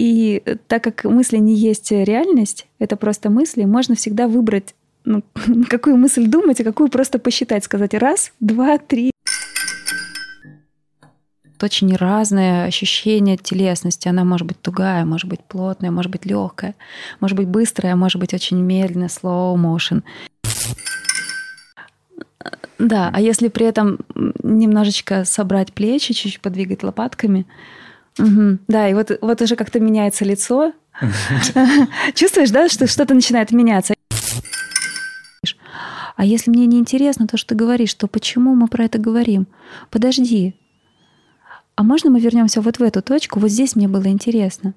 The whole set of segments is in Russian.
И так как мысли не есть реальность, это просто мысли, можно всегда выбрать, ну, какую мысль думать, а какую просто посчитать, сказать раз, два, три. Очень разное ощущение телесности. Она может быть тугая, может быть плотная, может быть легкая, может быть быстрая, может быть очень медленная, slow motion. Да, а если при этом немножечко собрать плечи, чуть-чуть подвигать лопатками, угу. да, и вот, вот уже как-то меняется лицо. Чувствуешь, да, что что-то начинает меняться. А если мне не интересно то, что ты говоришь, то почему мы про это говорим? Подожди. А можно мы вернемся вот в эту точку? Вот здесь мне было интересно.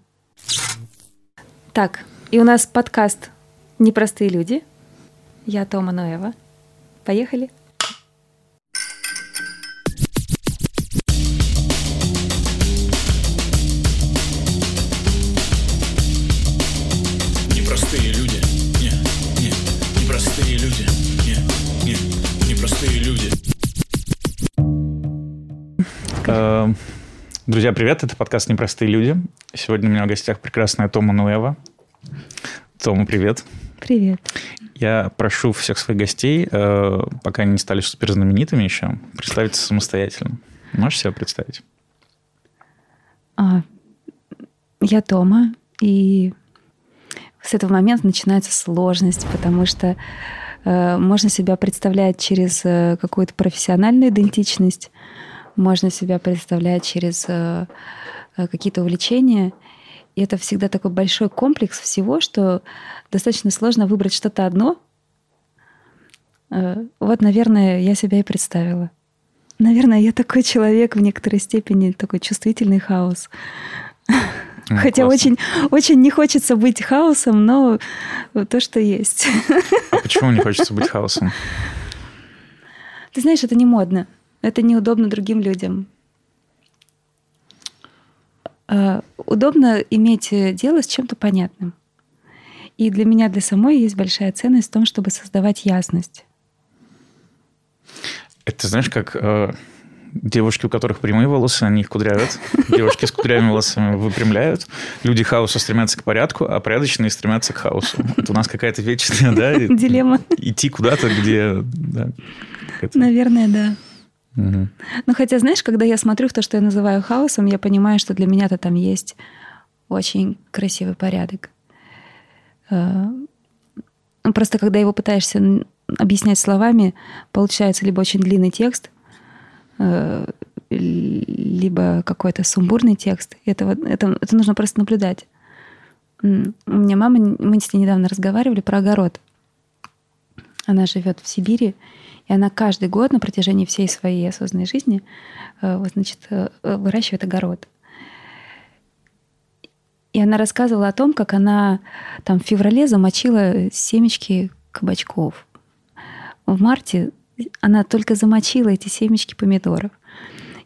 Так, и у нас подкаст «Непростые люди». Я Тома Ноева. Поехали. Друзья, привет! Это подкаст «Непростые люди». Сегодня у меня в гостях прекрасная Тома Нуэва. Тома, привет! Привет! Я прошу всех своих гостей, э, пока они не стали суперзнаменитыми еще, представиться самостоятельно. Можешь себя представить? А, я Тома, и с этого момента начинается сложность, потому что э, можно себя представлять через э, какую-то профессиональную идентичность, можно себя представлять через э, э, какие-то увлечения. И это всегда такой большой комплекс всего, что достаточно сложно выбрать что-то одно. Э, вот, наверное, я себя и представила. Наверное, я такой человек в некоторой степени, такой чувствительный хаос. Ну, Хотя очень, очень не хочется быть хаосом, но то, что есть. А почему не хочется быть хаосом? Ты знаешь, это не модно. Это неудобно другим людям. А, удобно иметь дело с чем-то понятным. И для меня, для самой есть большая ценность в том, чтобы создавать ясность. Это знаешь, как э, девушки, у которых прямые волосы, они их кудрявят. Девушки с кудрявыми волосами выпрямляют. Люди хаоса стремятся к порядку, а порядочные стремятся к хаосу. Это у нас какая-то вечная, да? Дилемма. Идти куда-то, где... Да, Наверное, да. Ну, хотя, знаешь, когда я смотрю в то, что я называю хаосом, я понимаю, что для меня-то там есть очень красивый порядок. Э, просто когда его пытаешься объяснять словами, получается либо очень длинный текст, э, либо какой-то сумбурный текст. Это, это, это нужно просто наблюдать. У меня мама, мы с ней недавно разговаривали про огород. Она живет в Сибири, и она каждый год на протяжении всей своей осознанной жизни э, значит, э, выращивает огород. И она рассказывала о том, как она там в феврале замочила семечки кабачков. В марте она только замочила эти семечки помидоров.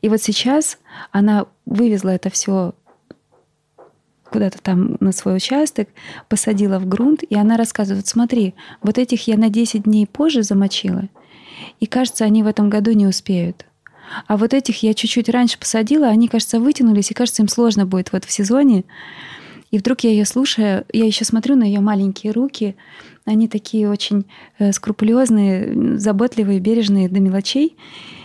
И вот сейчас она вывезла это все куда-то там на свой участок, посадила в грунт, и она рассказывает, смотри, вот этих я на 10 дней позже замочила, и кажется, они в этом году не успеют. А вот этих я чуть-чуть раньше посадила, они, кажется, вытянулись, и кажется, им сложно будет вот в сезоне. И вдруг я ее слушаю, я еще смотрю на ее маленькие руки, они такие очень э, скрупулезные, заботливые, бережные до мелочей.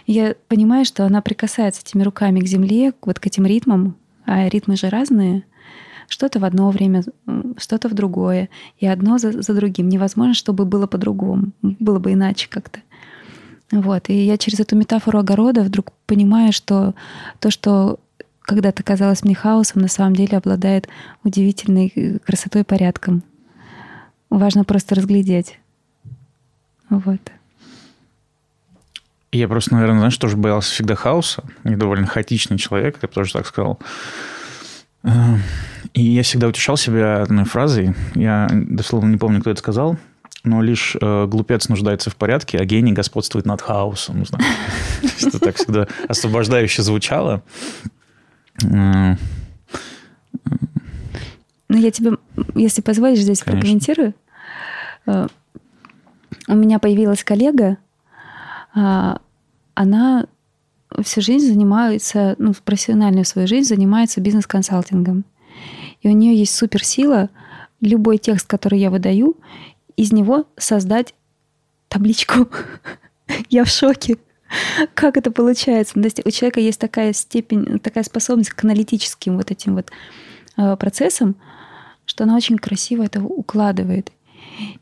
Я понимаю, что она прикасается этими руками к земле, вот к этим ритмам, а ритмы же разные. Что-то в одно время, что-то в другое, и одно за, за другим. Невозможно, чтобы было по-другому, было бы иначе как-то. Вот. И я через эту метафору огорода вдруг понимаю, что то, что когда-то казалось мне хаосом, на самом деле обладает удивительной э, красотой и порядком. Важно просто разглядеть. Вот. Я просто, наверное, знаешь, тоже боялся всегда хаоса. Я довольно хаотичный человек, я тоже так сказал. Эм, и я всегда утешал себя одной фразой. Я дословно не помню, кто это сказал но лишь э, глупец нуждается в порядке, а гений господствует над хаосом. Это так всегда освобождающе звучало. Ну, я тебе, если позволишь, здесь прокомментирую. Э, у меня появилась коллега, а, она всю жизнь занимается, ну, профессиональную свою жизнь занимается бизнес-консалтингом. И у нее есть суперсила любой текст, который я выдаю, из него создать табличку. Я в шоке. Как это получается? То есть у человека есть такая степень, такая способность к аналитическим вот этим вот э, процессам, что она очень красиво это укладывает.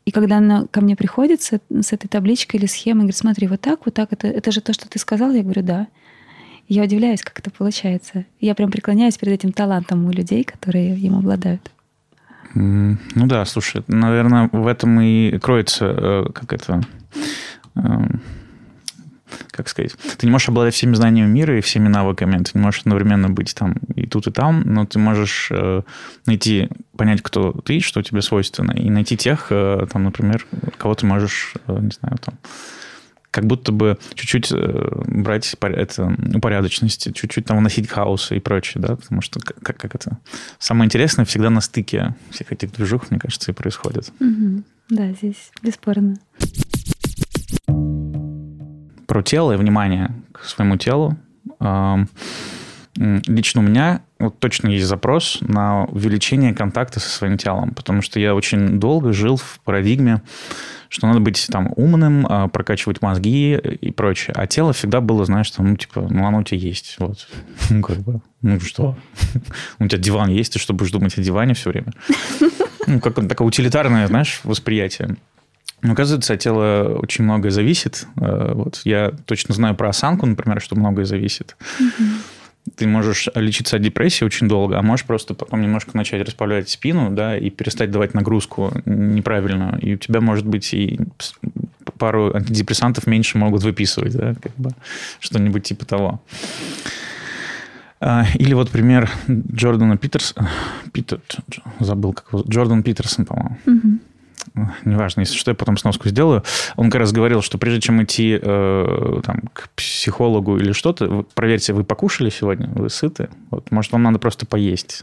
И когда она ко мне приходит с, с этой табличкой или схемой, говорит, смотри, вот так, вот так, это, это же то, что ты сказал, я говорю, да. Я удивляюсь, как это получается. Я прям преклоняюсь перед этим талантом у людей, которые им обладают. Ну да, слушай, наверное, в этом и кроется э, как это эм, как сказать, ты не можешь обладать всеми знаниями мира и всеми навыками, ты не можешь одновременно быть там и тут, и там, но ты можешь э, найти, понять, кто ты, что тебе свойственно, и найти тех, э, там, например, кого ты можешь, не знаю, там, как будто бы чуть-чуть э, брать это, упорядоченности, чуть-чуть там вносить хаоса и прочее, да, потому что как, как это... Самое интересное всегда на стыке всех этих движух, мне кажется, и происходит. Угу. Да, здесь бесспорно про тело и внимание к своему телу. Лично у меня вот точно есть запрос на увеличение контакта со своим телом, потому что я очень долго жил в парадигме, что надо быть там умным, а, прокачивать мозги и прочее. А тело всегда было, знаешь, там, ну, типа, ну, оно у тебя есть. Вот. Ну, как бы, ну, что? У тебя диван есть, ты что, будешь думать о диване все время? Ну, как такое утилитарное, знаешь, восприятие. Ну, оказывается, от тела очень многое зависит. Э, вот я точно знаю про осанку, например, что многое зависит. Угу. Ты можешь лечиться от депрессии очень долго, а можешь просто потом немножко начать расправлять спину, да, и перестать давать нагрузку неправильно. И у тебя, может быть, и пару антидепрессантов меньше могут выписывать, да, как бы что-нибудь типа того. А, или вот пример Джордана Питерс... Питер... Забыл, как его... Джордан Питерсон, по-моему. Угу неважно, если что, я потом сноску сделаю, он как раз говорил, что прежде чем идти э, там, к психологу или что-то, проверьте, вы покушали сегодня, вы сыты? Вот, может, вам надо просто поесть.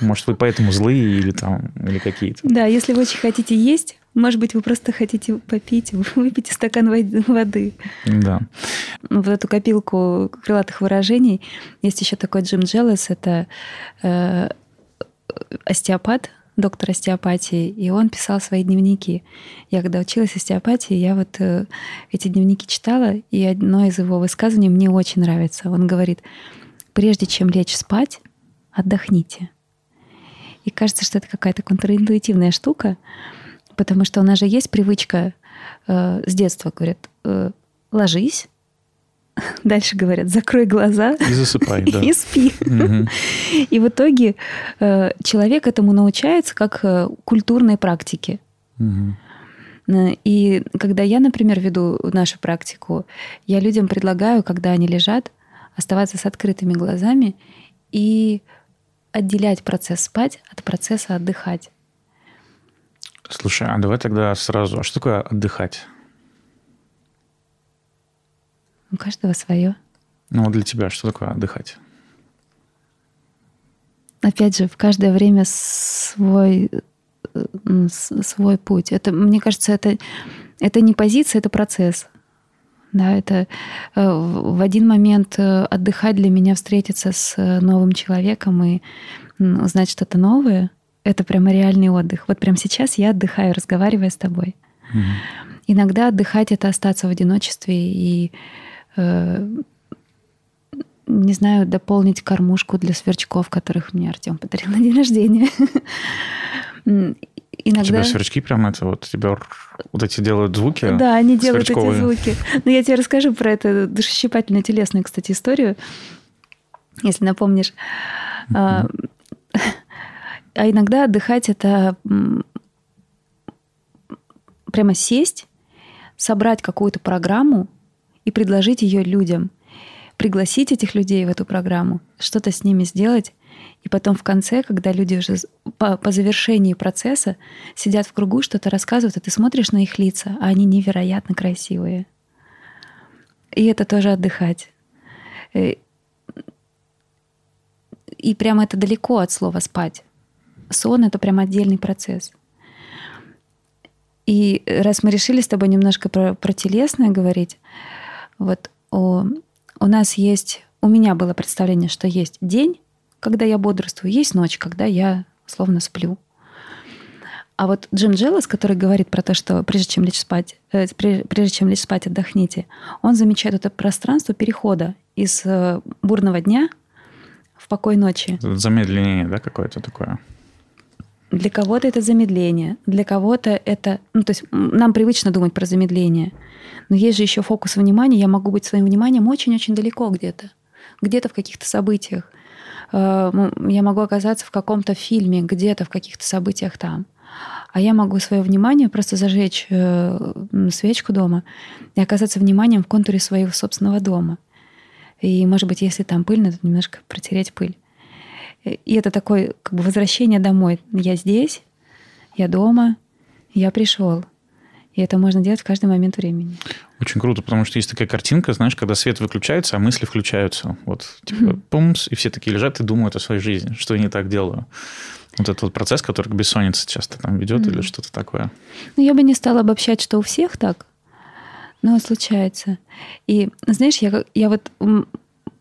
Может, вы поэтому злые или там, или какие-то. Да, если вы очень хотите есть, может быть, вы просто хотите попить, выпить стакан воды. Да. Вот эту копилку крылатых выражений. Есть еще такой Джим Джеллес, это э, остеопат, доктор остеопатии, и он писал свои дневники. Я когда училась остеопатии, я вот э, эти дневники читала, и одно из его высказываний мне очень нравится. Он говорит, прежде чем лечь спать, отдохните. И кажется, что это какая-то контринтуитивная штука, потому что у нас же есть привычка э, с детства, говорят, э, ложись, дальше говорят, закрой глаза и засыпай, да. и спи. Угу. И в итоге э, человек этому научается как э, культурной практике. Угу. И когда я, например, веду нашу практику, я людям предлагаю, когда они лежат, оставаться с открытыми глазами и отделять процесс спать от процесса отдыхать. Слушай, а давай тогда сразу, а что такое отдыхать? У каждого свое. Ну, вот для тебя что такое отдыхать? Опять же, в каждое время свой, э, свой путь. Это, мне кажется, это, это не позиция, это процесс. Да, это э, в один момент э, отдыхать для меня, встретиться с новым человеком и узнать что-то новое, это прямо реальный отдых. Вот прямо сейчас я отдыхаю, разговаривая с тобой. Угу. Иногда отдыхать это остаться в одиночестве и не знаю, дополнить кормушку для сверчков, которых мне Артем подарил на день рождения. Иногда... У тебя сверчки прям это вот тебя вот эти делают звуки? Да, они делают эти звуки. Но ну, я тебе расскажу про эту душесчипательную телесную, кстати, историю, если напомнишь. А, а иногда отдыхать это прямо сесть, собрать какую-то программу, и предложить ее людям, пригласить этих людей в эту программу, что-то с ними сделать, и потом в конце, когда люди уже по, по завершении процесса сидят в кругу, что-то рассказывают, и ты смотришь на их лица, а они невероятно красивые. И это тоже отдыхать. Э, и прямо это далеко от слова спать. Сон — это прям отдельный процесс. И раз мы решили с тобой немножко про, про телесное говорить, вот у, у нас есть, у меня было представление, что есть день, когда я бодрствую, есть ночь, когда я словно сплю. А вот Джим Джеллас, который говорит про то, что прежде чем лечь спать, э, прежде чем лечь спать, отдохните, он замечает это пространство перехода из э, бурного дня в покой ночи. Замедление, да, какое-то такое? Для кого-то это замедление, для кого-то это... Ну, то есть нам привычно думать про замедление, но есть же еще фокус внимания. Я могу быть своим вниманием очень-очень далеко где-то, где-то в каких-то событиях. Э, я могу оказаться в каком-то фильме, где-то в каких-то событиях там а я могу свое внимание просто зажечь э, свечку дома и оказаться вниманием в контуре своего собственного дома. И, может быть, если там пыльно, то немножко протереть пыль. И это такое как бы возвращение домой. Я здесь, я дома, я пришел. И это можно делать в каждый момент времени. Очень круто, потому что есть такая картинка, знаешь, когда свет выключается, а мысли включаются. Вот, типа, mm-hmm. пумс, и все такие лежат и думают о своей жизни, что я не так делаю. Вот этот вот процесс, который к бессоннице часто там ведет mm-hmm. или что-то такое. Ну, я бы не стала обобщать, что у всех так, но случается. И, знаешь, я, я вот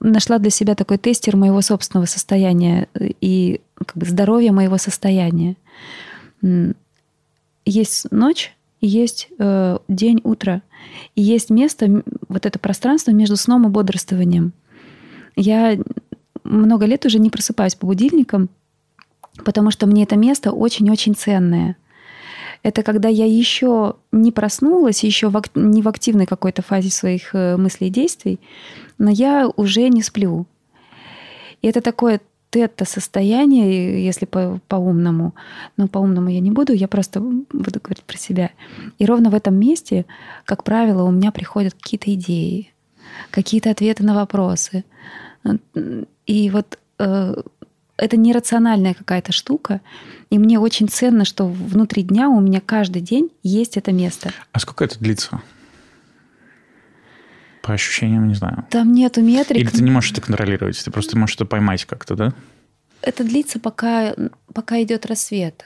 нашла для себя такой тестер моего собственного состояния и как бы здоровья моего состояния. Есть ночь, есть э, день, утро, и есть место, вот это пространство между сном и бодрствованием. Я много лет уже не просыпаюсь по будильникам, потому что мне это место очень-очень ценное. Это когда я еще не проснулась, еще в, не в активной какой-то фазе своих э, мыслей и действий, но я уже не сплю. И это такое тета-состояние, если по, по-умному. Но по-умному я не буду, я просто буду говорить про себя. И ровно в этом месте, как правило, у меня приходят какие-то идеи, какие-то ответы на вопросы. И вот э, это нерациональная какая-то штука. И мне очень ценно, что внутри дня у меня каждый день есть это место. А сколько это длится? По ощущениям, не знаю. Там нету метрик. Или ты не можешь это контролировать, ты просто можешь это поймать как-то, да? Это длится, пока, пока идет рассвет.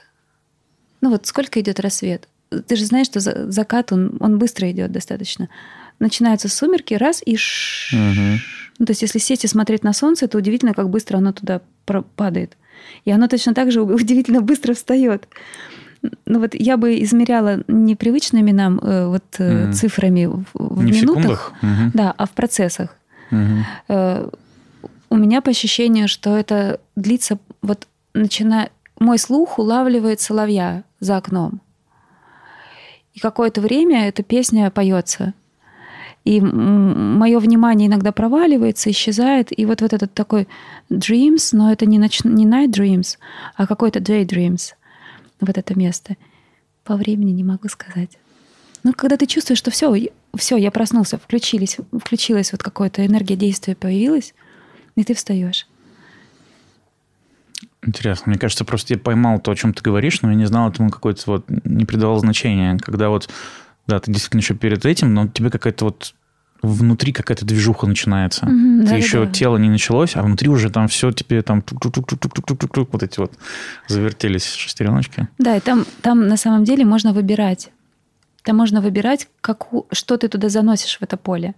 Ну вот сколько идет рассвет? Ты же знаешь, что закат, он, он быстро идет достаточно. Начинаются сумерки, раз и ш... угу. Ну, то есть если сесть и смотреть на солнце, то удивительно, как быстро оно туда падает. И оно точно так же удивительно быстро встает. Ну вот я бы измеряла не привычными нам э, вот mm. цифрами в, не минутах, в угу. да, а в процессах. Угу. у меня по ощущению, что это длится вот начиная мой слух улавливает соловья за окном. И какое-то время эта песня поется. И мое внимание иногда проваливается, исчезает. И вот, вот этот такой dreams, но это не, ноч... не night dreams, а какой-то day dreams. Вот это место. По времени не могу сказать. Но когда ты чувствуешь, что все, все, я проснулся, включились, включилась вот какая-то энергия действия появилась, и ты встаешь. Интересно. Мне кажется, просто я поймал то, о чем ты говоришь, но я не знал этому какое-то вот, не придавал значения. Когда вот да, ты действительно еще перед этим, но тебе какая-то вот внутри какая-то движуха начинается. Ты да, еще да. тело не началось, а внутри уже там все тебе там вот эти вот завертелись шестереночки. Да, и там, там на самом деле можно выбирать. Там можно выбирать, как, что ты туда заносишь в это поле.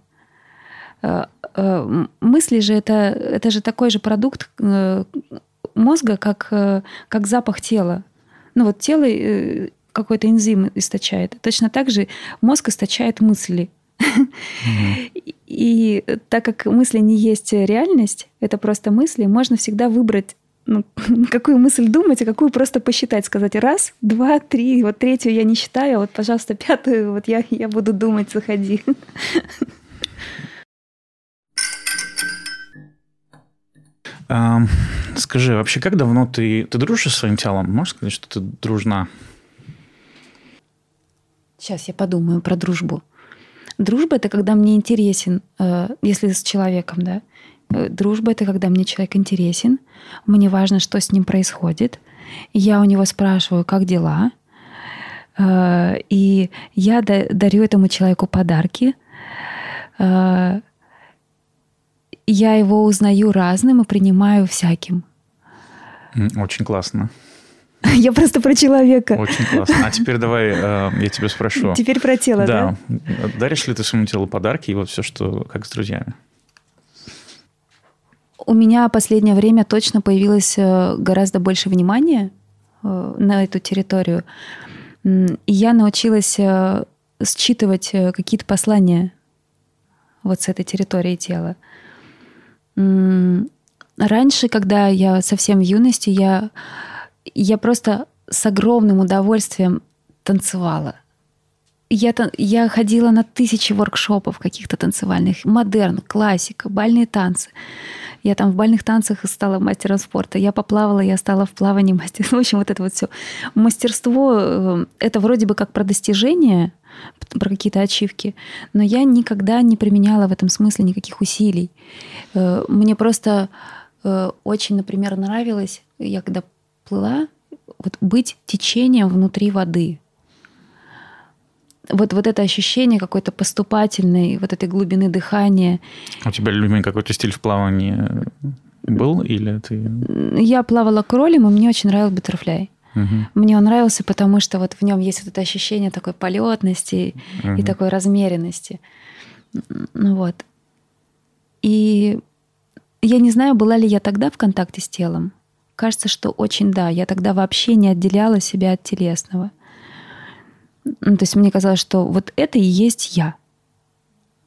Мысли же это, это же такой же продукт мозга, как, как запах тела. Ну вот тело какой-то энзим источает. Точно так же мозг источает мысли. И так как мысли не есть реальность, это просто мысли, можно всегда выбрать ну, какую мысль думать, а какую просто посчитать, сказать раз, два, три, вот третью я не считаю, а вот, пожалуйста, пятую, вот я, я буду думать, заходи. Скажи, вообще, как давно ты, ты дружишь со своим телом? Можешь сказать, что ты дружна? Сейчас я подумаю про дружбу. Дружба это когда мне интересен, э, если с человеком, да. Э, дружба это когда мне человек интересен, мне важно, что с ним происходит. Я у него спрашиваю, как дела, э, и я дарю этому человеку подарки. Я его узнаю разным и принимаю всяким. Очень классно. Я просто про человека. Очень классно. А теперь давай э, я тебя спрошу. Теперь про тело, да? Да. Даришь ли ты своему телу подарки и вот все, что как с друзьями? У меня последнее время точно появилось э, гораздо больше внимания э, на эту территорию. И я научилась э, считывать какие-то послания вот с этой территории тела. Раньше, когда я совсем в юности, я, я просто с огромным удовольствием танцевала. Я, я ходила на тысячи воркшопов каких-то танцевальных, модерн, классика, бальные танцы. Я там в бальных танцах стала мастером спорта. Я поплавала, я стала в плавании мастером. В общем, вот это вот все. Мастерство э, — это вроде бы как про достижения, про какие-то ачивки, но я никогда не применяла в этом смысле никаких усилий. Э, мне просто э, очень, например, нравилось, я когда плыла, вот быть течением внутри воды. Вот, вот это ощущение какой-то поступательной, вот этой глубины дыхания. У тебя любимый какой-то стиль в плавании был или ты... Я плавала кролем, и мне очень нравился бутерфляй. Угу. Мне он нравился, потому что вот в нем есть вот это ощущение такой полетности угу. и такой размеренности. Ну вот. И я не знаю, была ли я тогда в контакте с телом. Кажется, что очень да. Я тогда вообще не отделяла себя от телесного. Ну, то есть мне казалось, что вот это и есть я.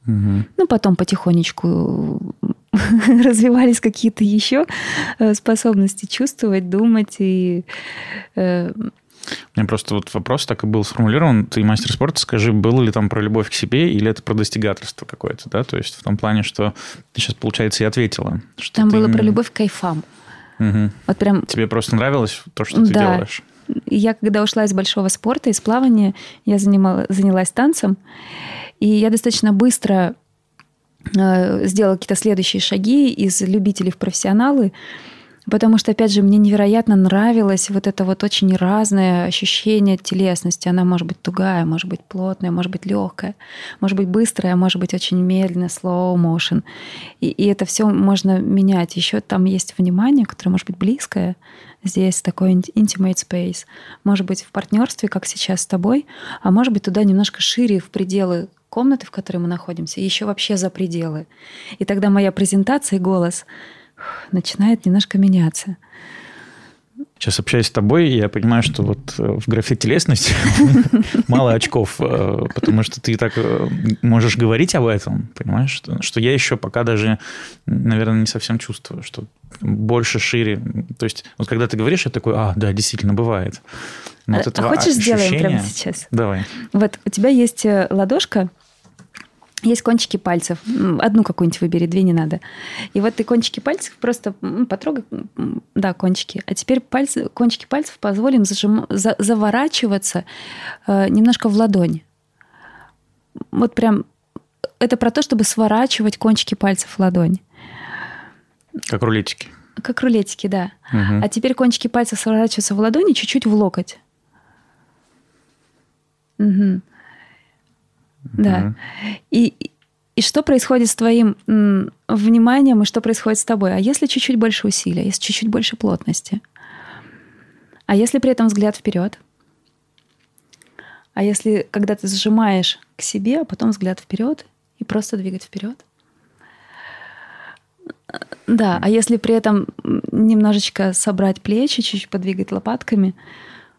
Угу. Ну, потом потихонечку развивались какие-то еще э, способности чувствовать, думать и... Э, у меня просто вот вопрос так и был сформулирован. Ты мастер спорта, скажи, было ли там про любовь к себе или это про достигаторство какое-то, да? То есть в том плане, что ты сейчас, получается, и ответила. Что там было про любовь к кайфам. Угу. Вот прям... Тебе просто нравилось то, что ты да. делаешь? Я когда ушла из большого спорта, из плавания, я занимала, занялась танцем, и я достаточно быстро э, сделала какие-то следующие шаги из любителей в профессионалы. Потому что, опять же, мне невероятно нравилось вот это вот очень разное ощущение телесности. Она может быть тугая, может быть плотная, может быть легкая, может быть быстрая, может быть очень медленная, slow motion. И, и это все можно менять. Еще там есть внимание, которое может быть близкое. Здесь такой intimate space. Может быть в партнерстве, как сейчас с тобой, а может быть туда немножко шире, в пределы комнаты, в которой мы находимся, еще вообще за пределы. И тогда моя презентация и голос — начинает немножко меняться. Сейчас общаясь с тобой, я понимаю, что вот э, в графе телесности мало очков, э, потому что ты так э, можешь говорить об этом, понимаешь, что, что я еще пока даже, наверное, не совсем чувствую, что больше, шире. То есть вот когда ты говоришь, я такой, а, да, действительно, бывает. Но а, вот а хочешь ощущения... сделаем прямо сейчас? Давай. Вот у тебя есть ладошка, есть кончики пальцев. Одну какую-нибудь выбери, две не надо. И вот ты кончики пальцев просто потрогай, да, кончики. А теперь пальцы, кончики пальцев позволим зажим, за, заворачиваться э, немножко в ладонь. Вот прям это про то, чтобы сворачивать кончики пальцев в ладонь. Как рулетики. Как рулетики, да. Угу. А теперь кончики пальцев сворачиваются в ладони чуть-чуть в локоть. Угу. Да. И, и что происходит с твоим м, вниманием, и что происходит с тобой? А если чуть-чуть больше усилия, если чуть-чуть больше плотности? А если при этом взгляд вперед? А если когда ты сжимаешь к себе, а потом взгляд вперед и просто двигать вперед? Да, а если при этом немножечко собрать плечи, чуть-чуть подвигать лопатками,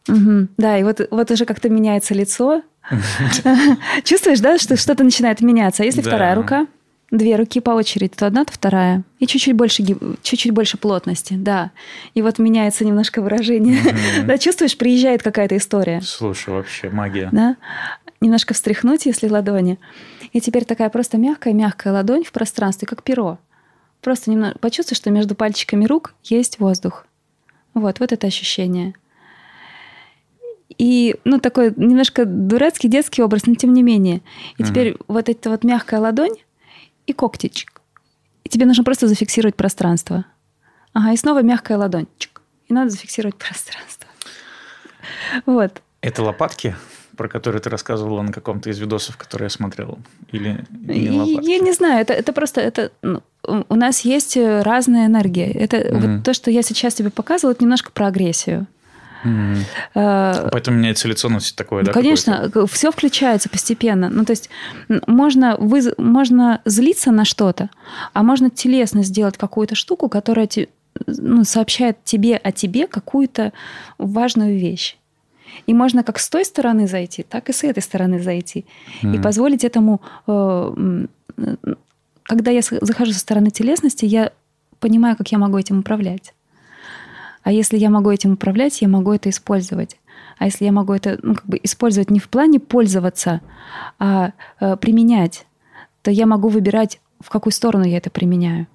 угу. да, и вот, вот уже как-то меняется лицо, Чувствуешь, да, что что-то начинает меняться. А если да. вторая рука? Две руки по очереди, то одна, то вторая. И чуть-чуть больше, чуть-чуть больше плотности, да. И вот меняется немножко выражение. Mm-hmm. да, чувствуешь, приезжает какая-то история. Слушай, вообще магия. Да. Немножко встряхнуть, если ладони. И теперь такая просто мягкая-мягкая ладонь в пространстве, как перо. Просто немного почувствуй, что между пальчиками рук есть воздух. Вот, вот это ощущение. И, ну, такой немножко дурацкий детский образ, но тем не менее. И uh теперь вот эта вот мягкая ладонь и когтичек. И тебе нужно просто зафиксировать пространство. Ага, и снова мягкая ладонь. Чик. И надо зафиксировать пространство. Вот. Это лопатки, про которые ты рассказывала на каком-то из видосов, которые я смотрел? Или, или лопатки? Я не знаю, это, это просто... Это, ну, у нас есть разная энергия. Это mm вот то, что я сейчас тебе показывала, это немножко про агрессию. Mm-hmm. Поэтому меняется лицо носит такое, да? Конечно, все включается постепенно. Ну, то есть можно, вы, можно злиться на что-то, а можно телесно сделать какую-то штуку, которая ну, сообщает тебе о тебе какую-то важную вещь. И можно как с той стороны зайти, так и с этой стороны зайти. Mm-hmm. И позволить этому... Э, когда я захожу со стороны телесности, я понимаю, как я могу этим управлять. А если я могу этим управлять, я могу это использовать. А если я могу это ну, как бы использовать не в плане пользоваться, а э, применять, то я могу выбирать, в какую сторону я это применяю.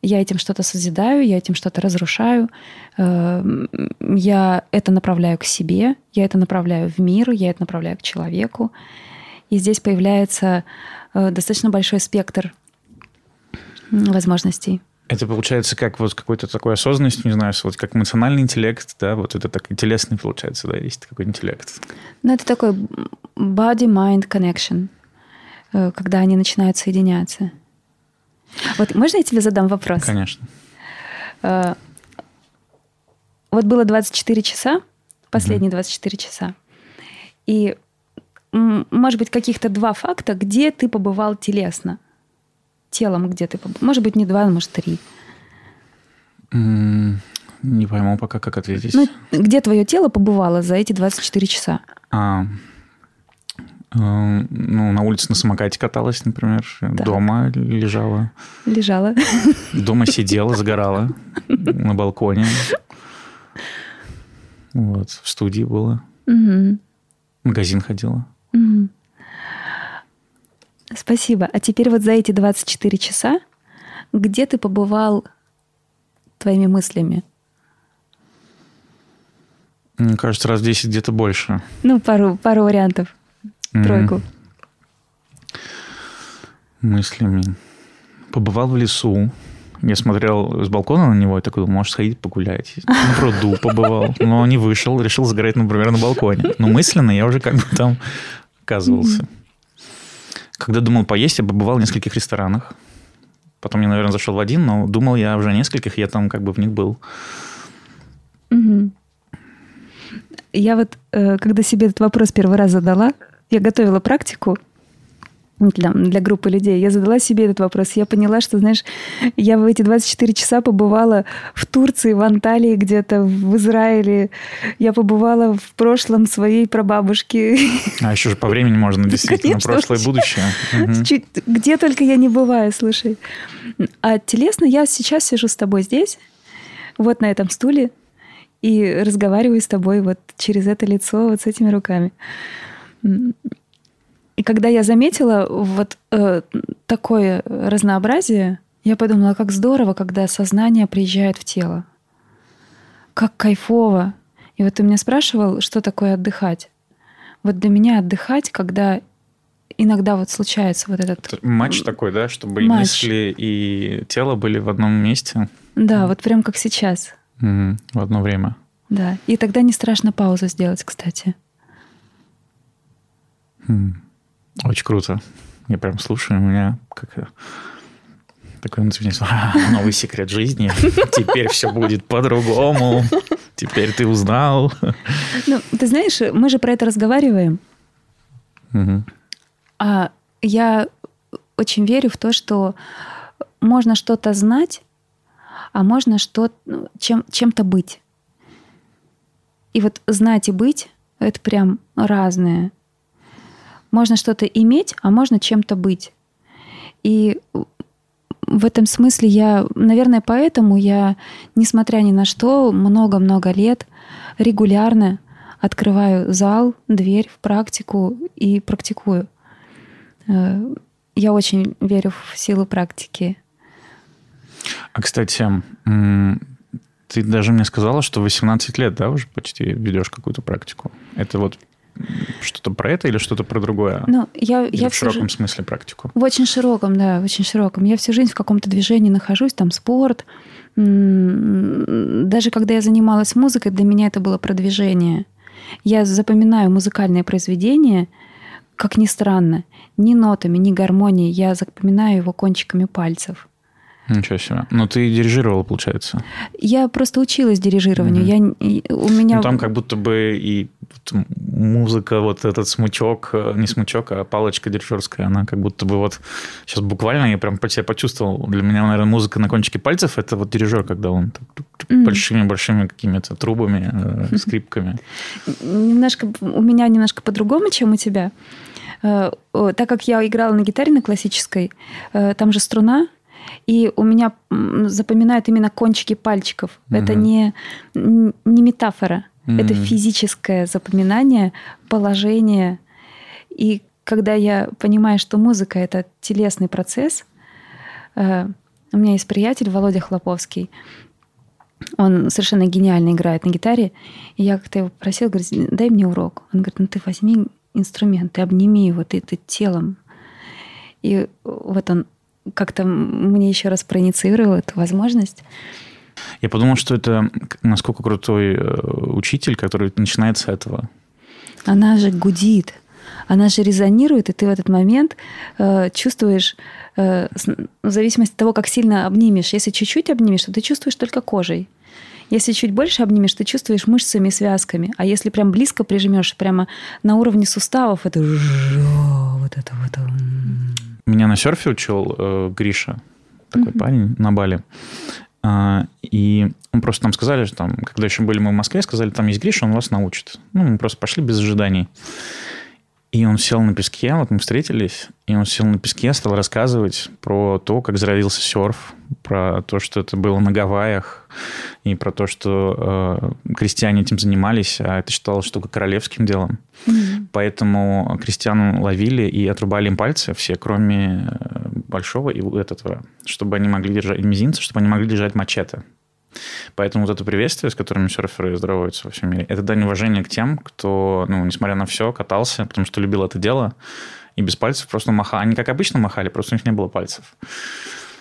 Я этим что-то созидаю, я этим что-то разрушаю, э, я это направляю к себе, я это направляю в мир, я это направляю к человеку. И здесь появляется э, достаточно большой спектр возможностей. Это получается как вот какой-то такой осознанность, не знаю, вот как эмоциональный интеллект, да, вот это так телесный получается, да, есть такой интеллект. Ну, это такой body-mind connection, э, когда они начинают соединяться. Вот можно я тебе задам вопрос? Конечно. Э, вот было 24 часа, последние 24 часа, и, может быть, каких-то два факта, где ты побывал телесно – телом где ты побывал? Может быть, не два, может, три. Не пойму пока, как ответить. Ну, где твое тело побывало за эти 24 часа? А, э, ну, на улице на самокате каталась, например. Так. Дома лежала. Лежала. Дома сидела, сгорала на балконе. Вот, в студии было. Угу. В магазин ходила. Угу. Спасибо. А теперь вот за эти 24 часа, где ты побывал твоими мыслями? Мне кажется, раз 10 где-то больше. Ну, пару, пару вариантов. Тройку. Mm. Мыслями. Побывал в лесу. Я смотрел с балкона на него и такой, может, сходить погулять. На пруду побывал, но не вышел, решил загорать, например, на балконе. Но мысленно я уже как бы там оказывался. Mm-hmm. Когда думал поесть, я побывал в нескольких ресторанах. Потом я, наверное, зашел в один, но думал я уже о нескольких, я там как бы в них был. Угу. Я вот, э, когда себе этот вопрос первый раз задала, я готовила практику, для, для группы людей. Я задала себе этот вопрос. Я поняла, что, знаешь, я в эти 24 часа побывала в Турции, в Анталии где-то, в Израиле. Я побывала в прошлом своей прабабушки. А еще же по времени можно действительно Конечно, прошлое и будущее. Чуть, где только я не бываю, слушай. А телесно я сейчас сижу с тобой здесь, вот на этом стуле, и разговариваю с тобой вот через это лицо, вот с этими руками. И когда я заметила вот э, такое разнообразие, я подумала, как здорово, когда сознание приезжает в тело. Как кайфово. И вот ты меня спрашивал, что такое отдыхать. Вот для меня отдыхать, когда иногда вот случается вот этот... Матч такой, да, чтобы матч. мысли, и тело были в одном месте. Да, вот прям как сейчас. Угу, в одно время. Да, и тогда не страшно паузу сделать, кстати. Хм. Очень круто. Я прям слушаю, у меня как э, такой внутренний новый секрет жизни. Теперь все будет по-другому. Теперь ты узнал. Ну, ты знаешь, мы же про это разговариваем. Угу. А я очень верю в то, что можно что-то знать, а можно что ну, чем, чем-то быть. И вот знать и быть — это прям разное. Можно что-то иметь, а можно чем-то быть. И в этом смысле я, наверное, поэтому я, несмотря ни на что, много-много лет регулярно открываю зал, дверь в практику и практикую. Э, я очень верю в силу практики. А, кстати, ты даже мне сказала, что 18 лет, да, уже почти ведешь какую-то практику. Это вот что-то про это или что-то про другое? Ну, я, или я в широком жи... смысле практику? В очень широком, да, в очень широком. Я всю жизнь в каком-то движении нахожусь, там спорт. Даже когда я занималась музыкой, для меня это было продвижение. Я запоминаю музыкальное произведение, как ни странно, ни нотами, ни гармонией. Я запоминаю его кончиками пальцев. Ничего себе. Но ты дирижировала, получается? Я просто училась дирижированию. Угу. Я, у меня... Ну, там как будто бы и музыка, вот этот смычок, э, не смычок, а палочка дирижерская, она как будто бы вот сейчас буквально я прям по себе почувствовал. Для меня, наверное, музыка на кончике пальцев это вот дирижер, когда он большими-большими какими-то трубами, э, скрипками. Немножко у меня немножко по-другому, чем у тебя. Э, так как я играла на гитаре на классической, там же струна, и у меня запоминают именно кончики пальчиков. Угу. Это не, не метафора, угу. это физическое запоминание положения. И когда я понимаю, что музыка это телесный процесс, э, у меня есть приятель Володя Хлоповский. Он совершенно гениально играет на гитаре. И я как-то его просила, говорит, дай мне урок. Он говорит, ну ты возьми инструмент, ты обними его, ты, ты телом. И вот он как-то мне еще раз проинициировал эту возможность. Я подумал, что это насколько крутой э, учитель, который начинает с этого. Она же гудит, она же резонирует, и ты в этот момент э, чувствуешь, э, в зависимости от того, как сильно обнимешь. Если чуть-чуть обнимешь, то ты чувствуешь только кожей. Если чуть больше обнимешь, ты чувствуешь мышцами и связками. А если прям близко прижмешь, прямо на уровне суставов, это вот это вот. Меня на серфе учил э, Гриша, такой mm-hmm. парень на Бали. А, и он просто нам сказали, что там, когда еще были мы в Москве, сказали, там есть Гриша, он вас научит. Ну, мы просто пошли без ожиданий. И он сел на песке, вот мы встретились, и он сел на песке, стал рассказывать про то, как зародился серф, про то, что это было на Гавайях, и про то, что э, крестьяне этим занимались, а это считалось штука королевским делом. Mm-hmm. Поэтому крестьян ловили и отрубали им пальцы все, кроме э, большого и этого, чтобы они могли держать мизинца, чтобы они могли держать мачете. Поэтому вот это приветствие, с которым серферы здороваются во всем мире, это дань уважения к тем, кто, ну, несмотря на все, катался, потому что любил это дело, и без пальцев просто махали. Они как обычно махали, просто у них не было пальцев.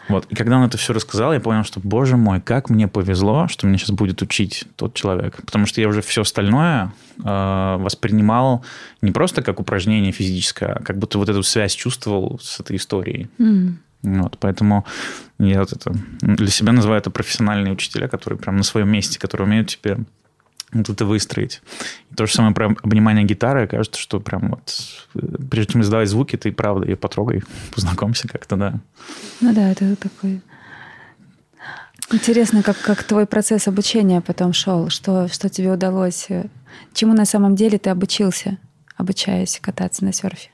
Вот. И когда он это все рассказал, я понял, что, боже мой, как мне повезло, что меня сейчас будет учить тот человек. Потому что я уже все остальное э, воспринимал не просто как упражнение физическое, а как будто вот эту связь чувствовал с этой историей. Mm. Вот, поэтому я вот это для себя называю это профессиональные учителя, которые прям на своем месте, которые умеют тебе вот это выстроить. И то же самое про обнимание гитары. Кажется, что прям вот прежде чем издавать звуки, ты правда ее потрогай, познакомься как-то, да. Ну да, это такой... Интересно, как, как твой процесс обучения потом шел, что, что тебе удалось, чему на самом деле ты обучился, обучаясь кататься на серфе?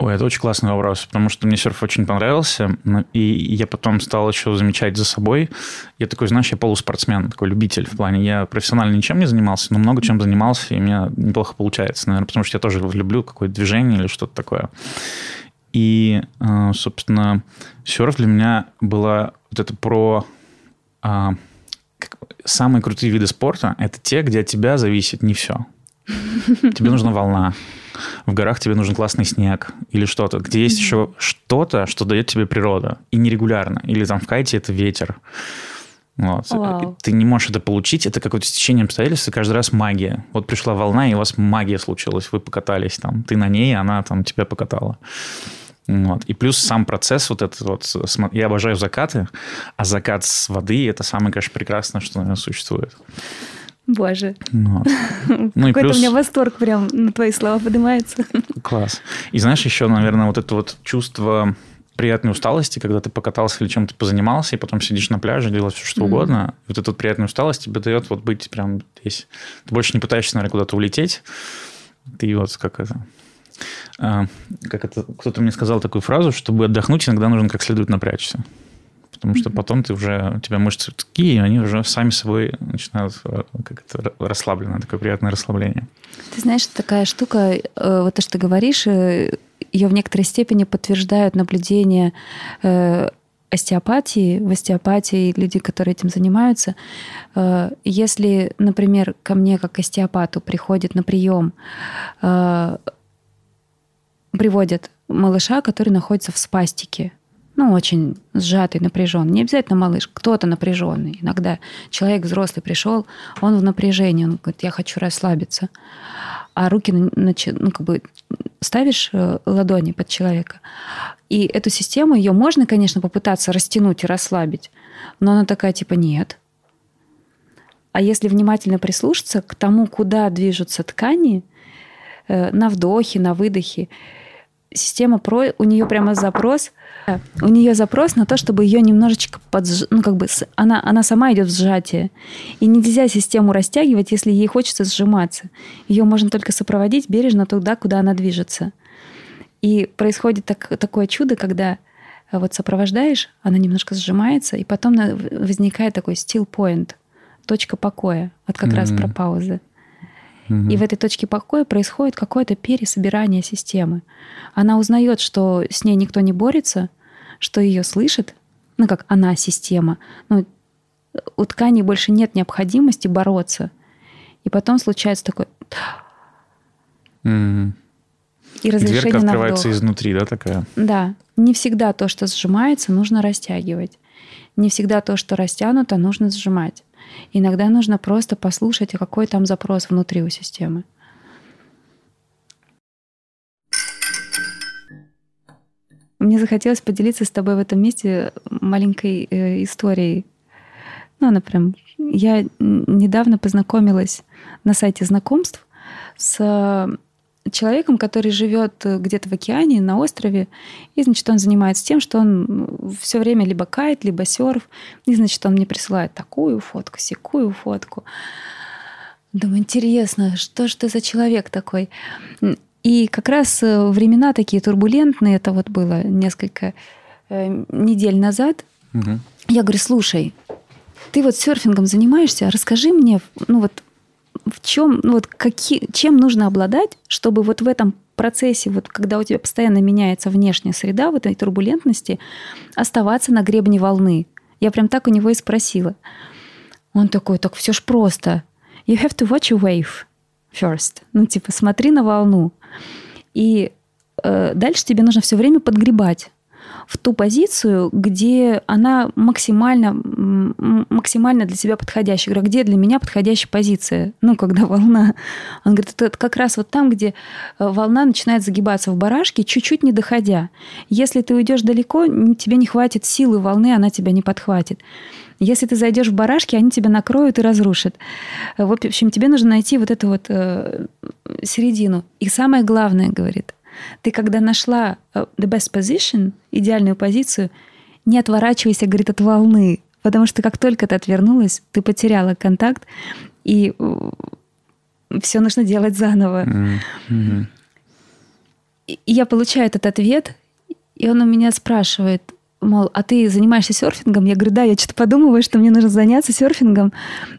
Ой, это очень классный вопрос, потому что мне серф очень понравился, и я потом стал еще замечать за собой. Я такой, знаешь, я полуспортсмен, такой любитель в плане. Я профессионально ничем не занимался, но много чем занимался, и у меня неплохо получается, наверное, потому что я тоже люблю какое-то движение или что-то такое. И, э, собственно, серф для меня была вот это про а, самые крутые виды спорта. Это те, где от тебя зависит не все. Тебе нужна волна, в горах тебе нужен классный снег или что-то, где есть еще что-то, что дает тебе природа, и нерегулярно. Или там в кайте это ветер. Вот. Ты не можешь это получить, это какое-то стечение обстоятельств, и каждый раз магия. Вот пришла волна, и у вас магия случилась, вы покатались там. Ты на ней, она там тебя покатала. Вот. И плюс сам процесс вот этот вот, я обожаю закаты, а закат с воды это самое, конечно, прекрасное, что наверное, существует. Боже. Ну, ну Какой-то плюс... у меня восторг прям на твои слова поднимается. Класс. И знаешь, еще, наверное, вот это вот чувство приятной усталости, когда ты покатался или чем-то позанимался, и потом сидишь на пляже, делаешь все, что mm-hmm. угодно. Вот эта вот приятная усталость тебе дает вот быть прям здесь. Ты больше не пытаешься, наверное, куда-то улететь. Ты вот как это... А, как это... Кто-то мне сказал такую фразу, чтобы отдохнуть, иногда нужно как следует напрячься потому что потом ты уже, у тебя мышцы такие, и они уже сами собой начинают э, как это расслабленно, такое приятное расслабление. Ты знаешь, такая штука, э, вот то, что ты говоришь, э, ее в некоторой степени подтверждают наблюдения остеопатии, в остеопатии люди, которые этим занимаются, если, например, ко мне как к остеопату приходит на прием, приводят малыша, который находится в спастике, ну, очень сжатый, напряженный. Не обязательно малыш, кто-то напряженный. Иногда человек взрослый пришел, он в напряжении, он говорит, я хочу расслабиться. А руки, ну, как бы ставишь э, ладони под человека. И эту систему, ее можно, конечно, попытаться растянуть и расслабить, но она такая типа нет. А если внимательно прислушаться к тому, куда движутся ткани, э, на вдохе, на выдохе. Система про, у нее прямо запрос, у нее запрос на то, чтобы ее немножечко подж... ну как бы она она сама идет в сжатие, и нельзя систему растягивать, если ей хочется сжиматься. Ее можно только сопроводить бережно туда, куда она движется. И происходит так, такое чудо, когда э, вот сопровождаешь, она немножко сжимается, и потом возникает такой still point, точка покоя от как mm-hmm. раз про паузы. И в этой точке покоя происходит какое-то пересобирание системы. Она узнает, что с ней никто не борется, что ее слышит, ну как она система. Ну, у ткани больше нет необходимости бороться. И потом случается такой... И разрешение Дверка открывается на вдох. изнутри, да, такая? Да. Не всегда то, что сжимается, нужно растягивать. Не всегда то, что растянуто, нужно сжимать. Иногда нужно просто послушать, какой там запрос внутри у системы. Мне захотелось поделиться с тобой в этом месте маленькой э, историей. Ну, она прям... Я недавно познакомилась на сайте знакомств с человеком, который живет э, где-то в океане, на острове, и, значит, он занимается тем, что он все время либо кайт, либо серф, и, значит, он мне присылает такую фотку, секую фотку. Думаю, интересно, что же ты за человек такой? И как раз э, времена такие турбулентные, это вот было несколько э, недель назад. Угу. Я говорю, слушай, ты вот серфингом занимаешься, расскажи мне, ну вот в чем, ну вот какие, чем нужно обладать, чтобы вот в этом процессе, вот когда у тебя постоянно меняется внешняя среда, в этой турбулентности, оставаться на гребне волны. Я прям так у него и спросила. Он такой, так все ж просто. You have to watch a wave first. Ну, типа, смотри на волну. И э, дальше тебе нужно все время подгребать в ту позицию, где она максимально, максимально для себя подходящая. говорю, «А где для меня подходящая позиция? Ну, когда волна. Он говорит, это как раз вот там, где э, волна начинает загибаться в барашке, чуть-чуть не доходя. Если ты уйдешь далеко, тебе не хватит силы волны, она тебя не подхватит. Если ты зайдешь в барашки, они тебя накроют и разрушат. В общем, тебе нужно найти вот эту вот э, середину. И самое главное, говорит, ты когда нашла э, the best position, идеальную позицию, не отворачивайся, говорит, от волны. Потому что как только ты отвернулась, ты потеряла контакт, и э, все нужно делать заново. Mm-hmm. И я получаю этот ответ, и он у меня спрашивает, мол, а ты занимаешься серфингом? Я говорю, да, я что-то подумываю, что мне нужно заняться серфингом.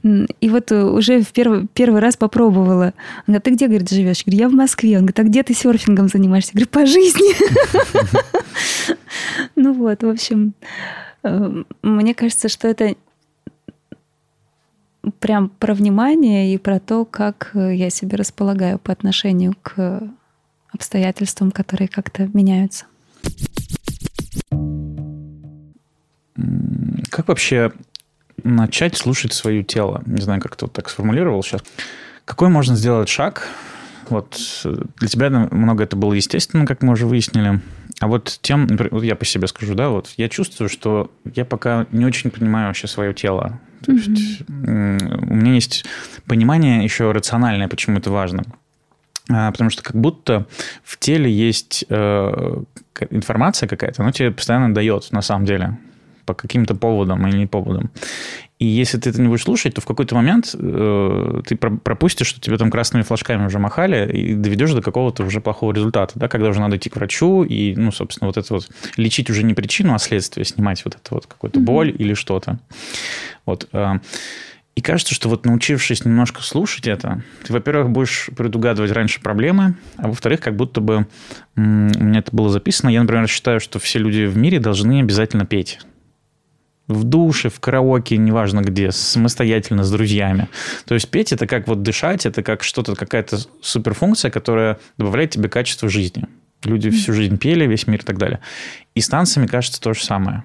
И вот э, уже в первый, первый раз попробовала. Он говорит, ты где, говорит, живешь? Я говорю, я в Москве. Он говорит, а где ты серфингом занимаешься? Я говорю, по жизни. Ну вот, в общем, э, мне кажется, что это прям про внимание и про то, как э, я себя располагаю по отношению к обстоятельствам, которые как-то меняются. Как вообще начать слушать свое тело? Не знаю, как ты вот так сформулировал сейчас. Какой можно сделать шаг? Вот для тебя много это было естественно, как мы уже выяснили. А вот тем, например, вот я по себе скажу, да, вот я чувствую, что я пока не очень понимаю вообще свое тело. То mm-hmm. есть у меня есть понимание еще рациональное, почему это важно. А, потому что как будто в теле есть э, информация какая-то, она тебе постоянно дает на самом деле по каким-то поводам или не поводам. И если ты это не будешь слушать, то в какой-то момент э, ты пропустишь, что тебе там красными флажками уже махали, и доведешь до какого-то уже плохого результата, да, когда уже надо идти к врачу, и, ну, собственно, вот это вот лечить уже не причину, а следствие, снимать вот это вот какую-то mm-hmm. боль или что-то. Вот. Э, и кажется, что вот научившись немножко слушать это, ты, во-первых, будешь предугадывать раньше проблемы, а во-вторых, как будто бы у меня это было записано. Я, например, считаю, что все люди в мире должны обязательно петь в душе, в караоке, неважно где, самостоятельно, с друзьями. То есть петь – это как вот дышать, это как что-то, какая-то суперфункция, которая добавляет тебе качество жизни. Люди всю жизнь пели, весь мир и так далее. И с танцами кажется то же самое.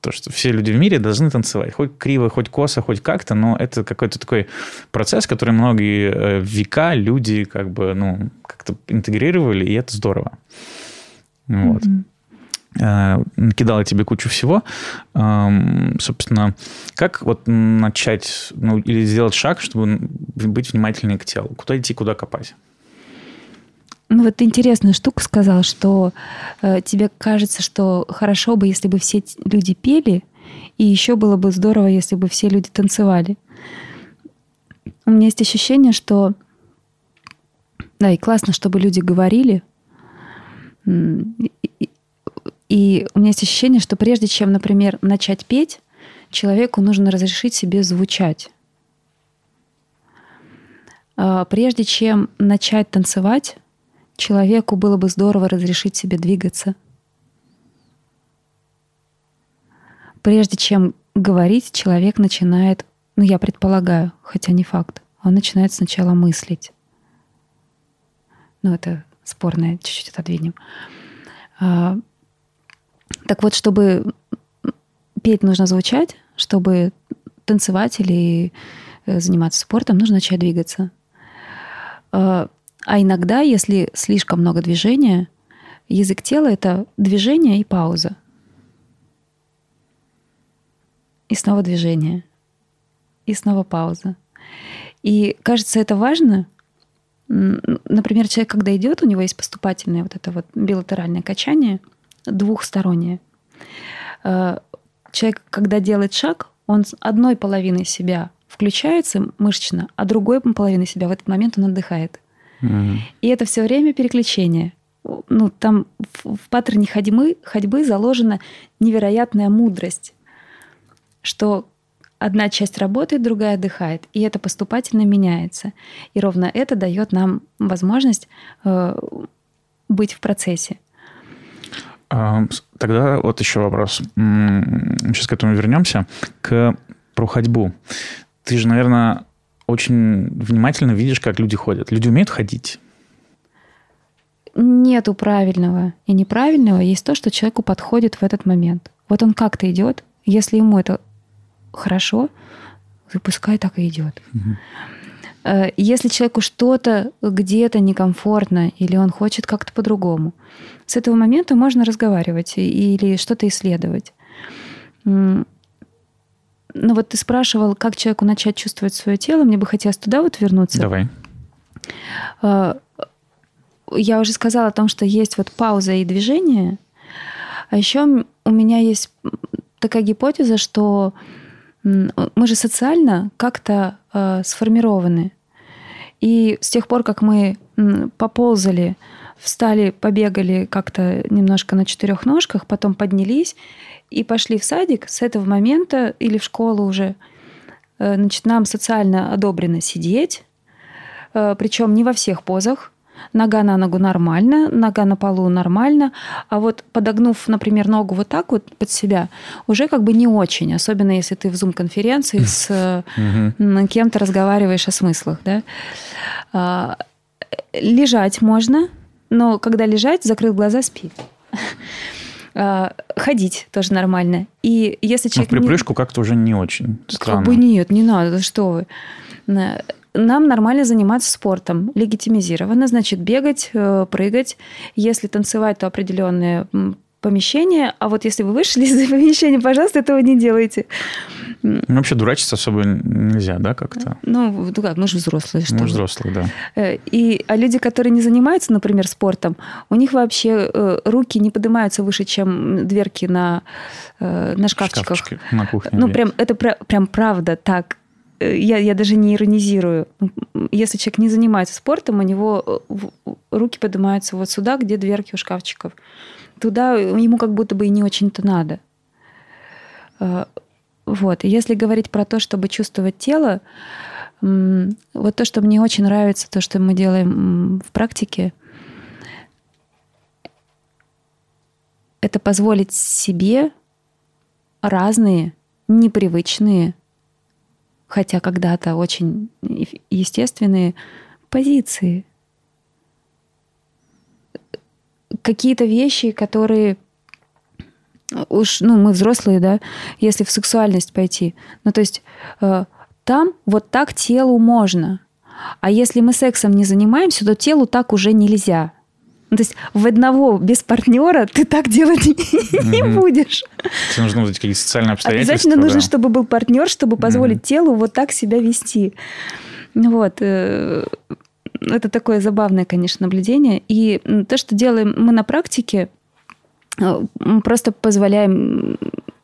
То, что все люди в мире должны танцевать. Хоть криво, хоть косо, хоть как-то, но это какой-то такой процесс, который многие э, века люди как бы, ну, как-то интегрировали, и это здорово. Вот. Mm-hmm. Э, накидала тебе кучу всего. Эм, собственно, как вот начать, ну, или сделать шаг, чтобы быть внимательнее к телу? Куда идти, куда копать? Ну вот интересную штуку сказал, что э, тебе кажется, что хорошо бы, если бы все люди пели, и еще было бы здорово, если бы все люди танцевали. У меня есть ощущение, что да, и классно, чтобы люди говорили. И, у меня есть ощущение, что прежде чем, например, начать петь, человеку нужно разрешить себе звучать. А, Прежде чем начать танцевать, человеку было бы здорово разрешить себе двигаться. Прежде чем говорить, человек начинает, ну я предполагаю, хотя не факт, он начинает сначала мыслить. Ну это спорное, чуть-чуть отодвинем. Так вот, чтобы петь нужно звучать, чтобы танцевать или э, заниматься спортом, нужно начать двигаться. А а иногда, если слишком много движения, язык тела — это движение и пауза. И снова движение. И снова пауза. И кажется, это важно. Например, человек, когда идет, у него есть поступательное вот это вот билатеральное качание, двухстороннее. Э, Человек, когда делает шаг, он с одной половиной себя включается мышечно, а другой половиной себя в этот момент он отдыхает. Мгм. И это все время переключение. Ну, там в, в паттерне ходьбы, ходьбы заложена невероятная мудрость, что одна часть работает, другая отдыхает, и это поступательно меняется. И ровно это дает нам возможность э, быть в процессе. Тогда вот еще вопрос. Сейчас к этому вернемся. К про ходьбу. Ты же, наверное, очень внимательно видишь, как люди ходят. Люди умеют ходить? Нету правильного и неправильного, есть то, что человеку подходит в этот момент. Вот он как-то идет, если ему это хорошо, пускай так и идет. Э, Если человеку что-то где-то некомфортно, или он хочет как-то по-другому, с этого момента можно разговаривать или что-то исследовать. Ну вот ты спрашивал, как человеку начать чувствовать свое тело. Мне бы хотелось туда вот вернуться. Давай. Э, Я уже сказала о том, что есть вот пауза и движение. А еще у меня есть такая гипотеза, что мы же социально как-то э, сформированы. И с тех пор, как мы поползали, встали, побегали как-то немножко на четырех ножках, потом поднялись и пошли в садик, с этого момента или в школу уже, э, значит, нам социально одобрено сидеть, причем не во всех позах. Нога на ногу нормально, нога на полу нормально, а вот подогнув, например, ногу вот так вот под себя, уже как бы не очень, особенно если ты в зум-конференции с э, кем-то разговариваешь о смыслах, да. А, Лежать можно, но когда лежать, закрыл глаза, спи. А, Ходить тоже нормально. И если Ну, в человек... не- припрыжку как-то уже не очень странно. как бы нет, не надо, что вы. На- Нам нормально заниматься спортом, легитимизировано, значит, бегать, э, прыгать. Если танцевать, то определенное м, помещение. А вот если вы вышли из помещения, пожалуйста, этого не делайте. Ну, вообще дурачиться особо нельзя, да, как-то? Ну, ну как, мы же взрослые, что Мы вы. взрослые, да. Э, И, а люди, которые не занимаются, например, спортом, у них вообще э, руки не поднимаются выше, чем дверки на, э, на шкафчиках. Шкафчики на кухне. Ну, прям, это прям правда так. Э, Я, я даже не иронизирую. Если человек не занимается спортом, у него э, руки поднимаются вот сюда, где дверки у шкафчиков. Туда ему как будто бы и не очень-то надо. Э, Вот. Если говорить про то, чтобы чувствовать тело, вот то, что мне очень нравится, то, что мы делаем в практике, это позволить себе разные, непривычные, хотя когда-то очень естественные позиции. Какие-то вещи, которые уж, ну, мы взрослые, да, если в сексуальность пойти. Ну, то есть э, там вот так телу можно. А если мы сексом не занимаемся, то телу так уже нельзя. Ну, то есть в одного без партнера ты так делать не Мгм. будешь. Тебе нужны вот эти какие-то социальные обстоятельства. Обязательно нужно, да. чтобы был партнер, чтобы позволить Мгм. телу вот так себя вести. Вот. э, это такое забавное, конечно, наблюдение. И то, что делаем мы на практике, э, просто позволяем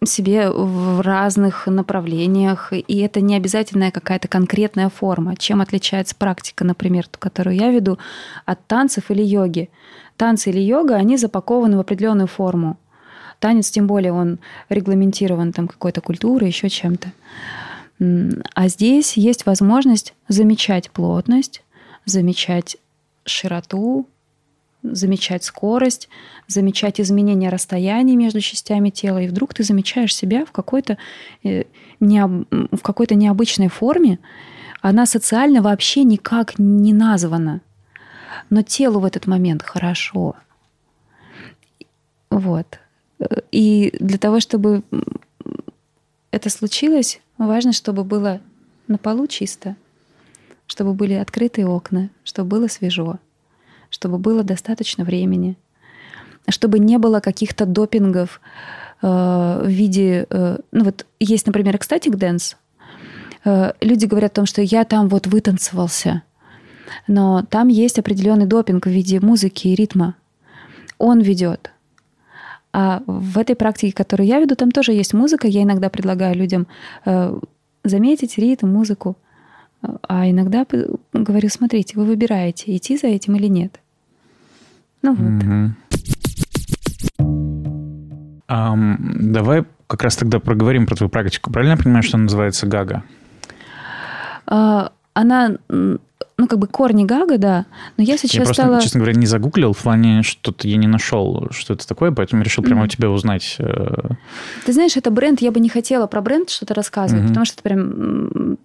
себе в разных направлениях, и это не обязательная какая-то конкретная форма. Чем отличается практика, например, ту, которую я веду, от танцев или йоги? Танцы или йога, они запакованы в определенную форму. Танец, тем более, он регламентирован там какой-то культурой, еще чем-то. А здесь есть возможность замечать плотность, замечать широту, замечать скорость, замечать изменения расстояний между частями тела, и вдруг ты замечаешь себя в какой-то, э, в какой-то необычной форме, она социально вообще никак не названа, но телу в этот момент хорошо. Вот. И для того, чтобы это случилось, важно, чтобы было на полу чисто, чтобы были открытые окна, чтобы было свежо чтобы было достаточно времени, чтобы не было каких-то допингов э, в виде... Э, ну вот есть, например, ecstatic dance. Э, люди говорят о том, что я там вот вытанцевался, но там есть определенный допинг в виде музыки и ритма. Он ведет. А в этой практике, которую я веду, там тоже есть музыка. Я иногда предлагаю людям э, заметить ритм, музыку. А иногда говорю, смотрите, вы выбираете, идти за этим или нет. Ну вот. Угу. Um, давай как раз тогда проговорим про твою практику. Правильно я понимаю, что она называется гага? Uh, она, ну, как бы корни гага, да. Но я сейчас я просто, стала... честно говоря, не загуглил, в плане что-то я не нашел, что это такое, поэтому решил прямо mm-hmm. у тебя узнать. Э. Ты знаешь, это бренд, я бы не хотела про бренд что-то рассказывать, mm-hmm. потому что это прям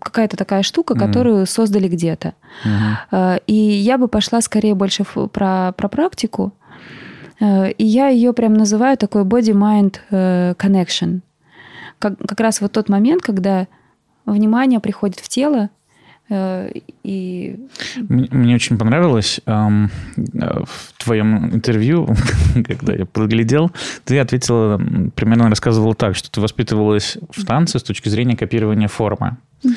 какая-то такая штука, mm-hmm. которую создали где-то. Mm-hmm. И я бы пошла скорее больше про, про практику. Э, и я ее прям называю такой body-mind э, connection. Как, как раз вот тот момент, когда внимание приходит в тело, и... Мне очень понравилось эм, в твоем интервью, когда я проглядел, ты ответила, примерно рассказывала так, что ты воспитывалась в танце с точки зрения копирования формы. Угу.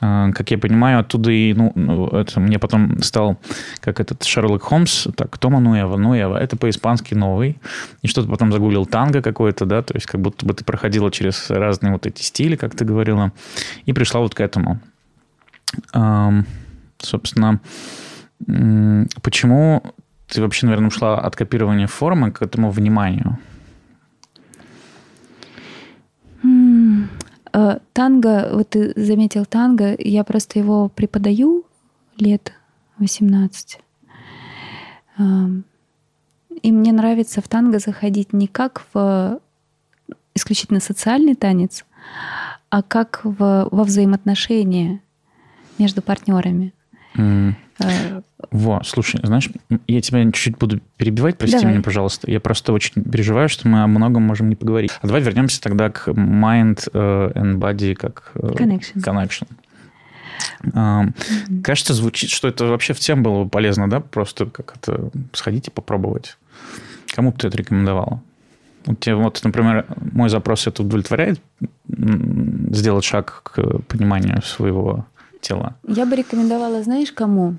Как я понимаю, оттуда и, ну, ну, это мне потом стал, как этот Шерлок Холмс, так, Тома Нуэва, Нуэва, это по-испански новый, и что-то потом загуглил танго какое-то, да, то есть как будто бы ты проходила через разные вот эти стили, как ты говорила, и пришла вот к этому. Собственно, почему ты вообще, наверное, ушла от копирования формы к этому вниманию? Танго, вот ты заметил танго, я просто его преподаю лет 18. Эм, и мне нравится в танго заходить не как в исключительно социальный танец, а как в, во взаимоотношения между партнерами. Mm. Во, слушай, знаешь, я тебя чуть-чуть буду перебивать, прости давай. меня, пожалуйста. Я просто очень переживаю, что мы о многом можем не поговорить. А давай вернемся тогда к mind э, and body как э, connection. connection. mm-hmm. Кажется, звучит, что это вообще в тем было бы полезно, да? Просто как это сходить и попробовать. Кому бы ты это рекомендовала? Вот, тебе, вот, например, мой запрос это удовлетворяет сделать шаг к пониманию своего тела? Я бы рекомендовала, знаешь, кому?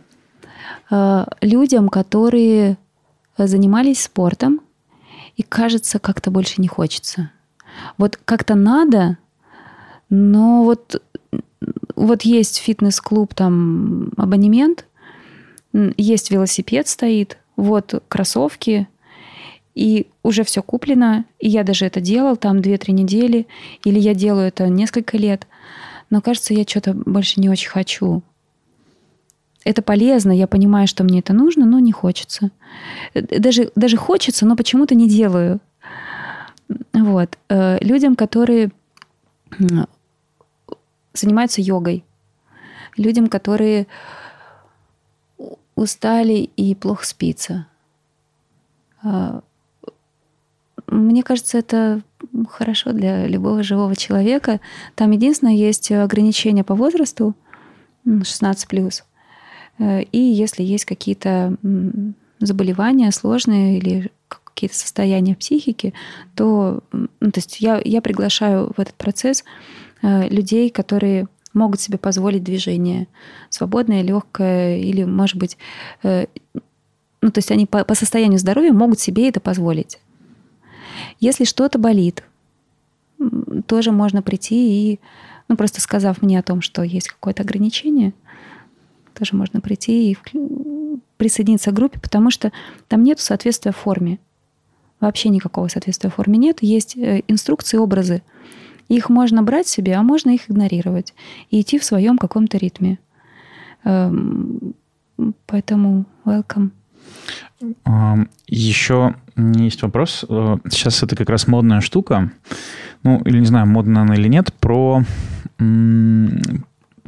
Э, людям, которые занимались спортом, и кажется, как-то больше не хочется. Вот как-то надо, но вот, вот есть фитнес-клуб, там абонемент, есть велосипед стоит, вот кроссовки, и уже все куплено, и я даже это делал там 2-3 недели, или я делаю это несколько лет, но кажется, я что-то больше не очень хочу это полезно, я понимаю, что мне это нужно, но не хочется. Даже, даже хочется, но почему-то не делаю. Вот. Э, людям, которые занимаются йогой, людям, которые устали и плохо спится. Э, мне кажется, это хорошо для любого живого человека. Там единственное есть ограничение по возрасту 16 плюс. Э, и если есть какие-то заболевания сложные или какие-то состояния психики, то, ну, то есть я, я приглашаю в этот процесс э, людей, которые могут себе позволить движение свободное, легкое, или, может быть, э, ну, то есть они по, по состоянию здоровья могут себе это позволить. Если что-то болит, тоже можно прийти и, ну, просто сказав мне о том, что есть какое-то ограничение, тоже можно прийти и присоединиться к группе, потому что там нет соответствия форме. Вообще никакого соответствия форме нет. Есть э, инструкции, образы. Их можно брать себе, а можно их игнорировать и идти в своем каком-то ритме. Эм, поэтому welcome. Еще есть вопрос. Э, сейчас это как раз модная штука. Ну, или не знаю, модная она или нет, про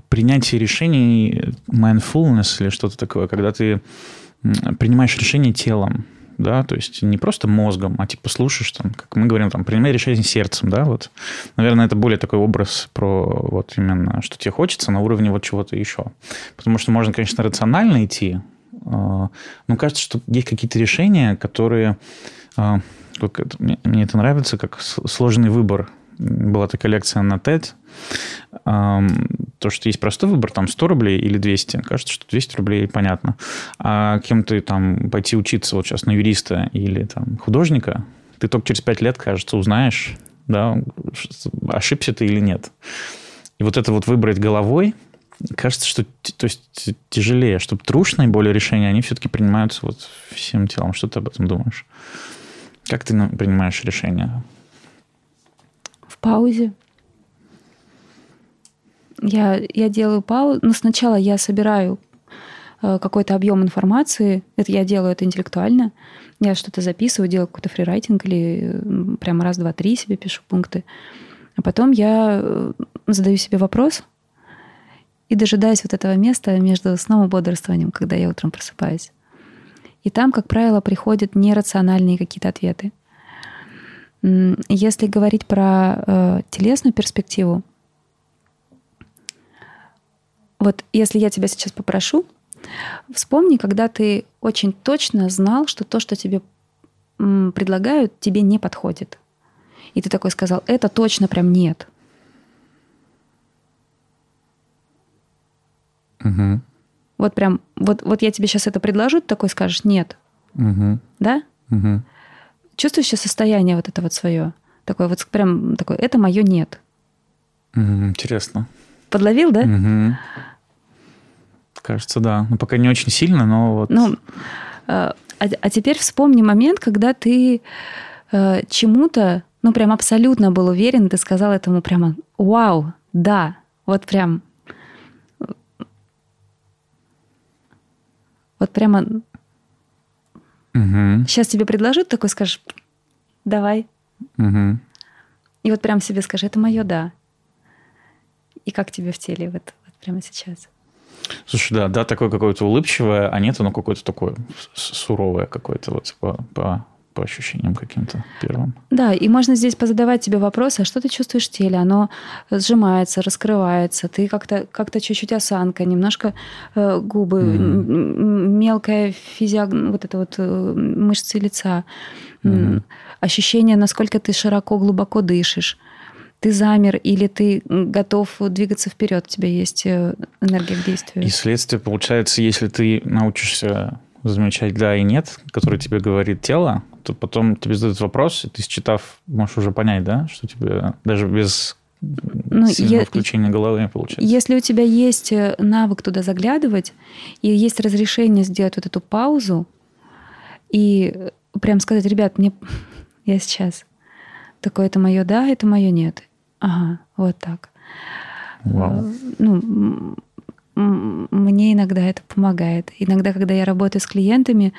принятие решений, mindfulness или что-то такое, когда ты принимаешь решение телом, да, то есть не просто мозгом, а типа слушаешь, там, как мы говорим, там, принимай решение сердцем, да, вот. Наверное, это более такой образ про вот именно, что тебе хочется на уровне вот чего-то еще. Потому что можно, конечно, рационально идти, а, но кажется, что есть какие-то решения, которые... Как это, мне, мне это нравится, как сложный выбор. Была такая лекция на TED. То, что есть простой выбор, там 100 рублей или 200. Кажется, что 200 рублей понятно. А кем ты там пойти учиться вот сейчас на юриста или там художника, ты только через 5 лет, кажется, узнаешь, да, ошибся ты или нет. И вот это вот выбрать головой, кажется, что то есть, тяжелее, чтобы трушные более решения, они все-таки принимаются вот всем телом. Что ты об этом думаешь? Как ты принимаешь решения? В паузе. Я, я делаю паузу. Но сначала я собираю э, какой-то объем информации. Это я делаю это интеллектуально. Я что-то записываю, делаю какой-то фрирайтинг или прямо раз, два, три себе пишу пункты. А потом я э, задаю себе вопрос и дожидаюсь вот этого места между сном и бодрствованием, когда я утром просыпаюсь. И там, как правило, приходят нерациональные какие-то ответы. Если говорить про э, телесную перспективу, вот если я тебя сейчас попрошу, вспомни, когда ты очень точно знал, что то, что тебе предлагают, тебе не подходит. И ты такой сказал, это точно прям нет. Угу. Вот прям, вот, вот я тебе сейчас это предложу, ты такой скажешь, нет. Угу. Да? Угу. Чувствуешь сейчас состояние вот это вот свое? Такое вот прям такое, это мое нет. Интересно. Подловил, да? Угу. Кажется, да. Ну, пока не очень сильно, но вот... Ну, а, а теперь вспомни момент, когда ты э, чему-то, ну, прям абсолютно был уверен, ты сказал этому прямо, вау, да, вот прям... Вот прямо... Угу. Сейчас тебе предложат, такой скажешь, давай. Угу. И вот прям себе скажи, это мое да. И как тебе в теле вот, вот прямо сейчас? Слушай, да, да, такое какое-то улыбчивое, а нет, оно какое-то такое суровое какое-то вот по, по, по ощущениям каким-то первым. Да, и можно здесь позадавать тебе вопросы, а что ты чувствуешь в теле? Оно сжимается, раскрывается, ты как-то как чуть-чуть осанка, немножко э, губы, mm-hmm. мелкая физиог... вот это вот э, мышцы лица, mm-hmm. ощущение, насколько ты широко, глубоко дышишь ты замер или ты готов двигаться вперед, у тебя есть э, энергия к действию. И следствие получается, если ты научишься замечать да и нет, который тебе говорит тело, то потом тебе задают вопрос, и ты, считав, можешь уже понять, да, что тебе даже без ну, е- включения головы получается. Если у тебя есть э, навык туда заглядывать, и есть разрешение сделать вот эту паузу, и прям сказать, ребят, мне я сейчас такое это мое да, это мое нет. Ага, вот так. Вау. А, ну, мне иногда это помогает. Иногда, когда я работаю с клиентами,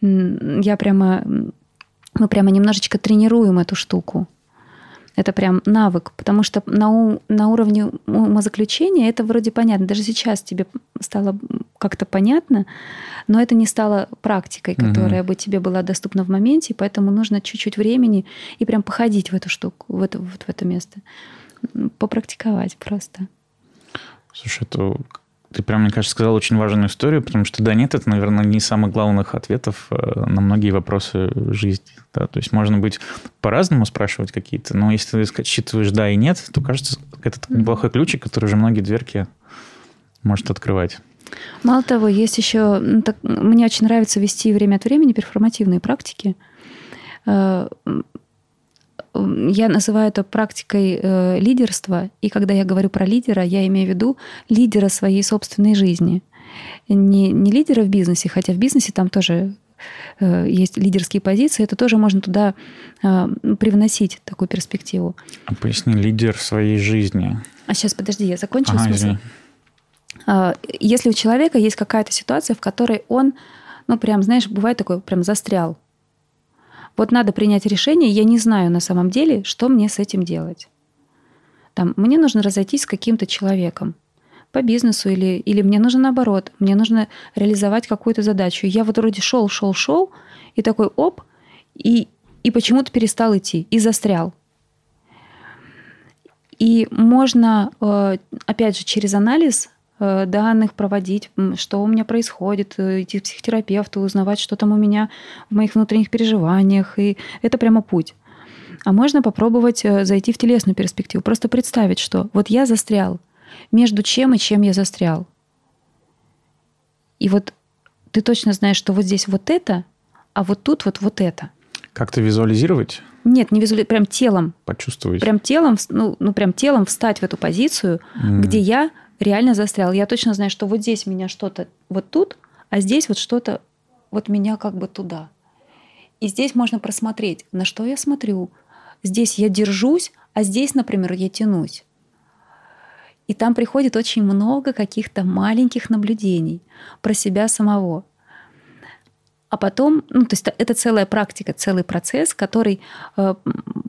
я прямо, мы прямо немножечко тренируем эту штуку. Это прям навык, потому что на, на уровне умозаключения это вроде понятно. Даже сейчас тебе стало как-то понятно, но это не стало практикой, которая угу. бы тебе была доступна в моменте, поэтому нужно чуть-чуть времени и прям походить в эту штуку, в это, вот в это место. Попрактиковать просто. Слушай, это ты прям, мне кажется, сказал очень важную историю, потому что да, нет, это, наверное, не самых главных ответов э, на многие вопросы жизни. Да? То есть можно быть по-разному спрашивать какие-то, но если ты считываешь да и нет, то кажется, это неплохой ключик, который уже многие дверки может открывать. Мало того, есть еще... Ну, так, мне очень нравится вести время от времени перформативные практики. Э, я называю это практикой э, лидерства. И когда я говорю про лидера, я имею в виду лидера своей собственной жизни. Не, не лидера в бизнесе, хотя в бизнесе там тоже э, есть лидерские позиции, это тоже можно туда э, привносить такую перспективу. А поясни, лидер своей жизни. А сейчас, подожди, я закончу ага, смысл. Извини. Если у человека есть какая-то ситуация, в которой он, ну, прям, знаешь, бывает такой, прям застрял, вот надо принять решение, я не знаю на самом деле, что мне с этим делать. Там, мне нужно разойтись с каким-то человеком по бизнесу или, или мне нужно наоборот, мне нужно реализовать какую-то задачу. Я вот вроде шел, шел, шел, и такой оп, и, и почему-то перестал идти, и застрял. И можно, э, опять же, через анализ данных проводить, что у меня происходит, э, идти к психотерапевту, узнавать, что там у меня в моих внутренних переживаниях. И это прямо путь. А можно попробовать э, зайти в телесную перспективу, просто представить, что вот я застрял, между чем и чем я застрял. И вот ты точно знаешь, что вот здесь вот это, а вот тут вот вот это. Как-то визуализировать? Нет, не визуализировать, прям телом. Почувствовать. Прям телом, ну, ну прям телом встать в эту позицию, mm. где я реально застрял. Я точно знаю, что вот здесь меня что-то вот тут, а здесь вот что-то вот меня как бы туда. И здесь можно просмотреть, на что я смотрю. Здесь я держусь, а здесь, например, я тянусь. И там приходит очень много каких-то маленьких наблюдений про себя самого. А потом, ну, то есть это целая практика, целый процесс, который э,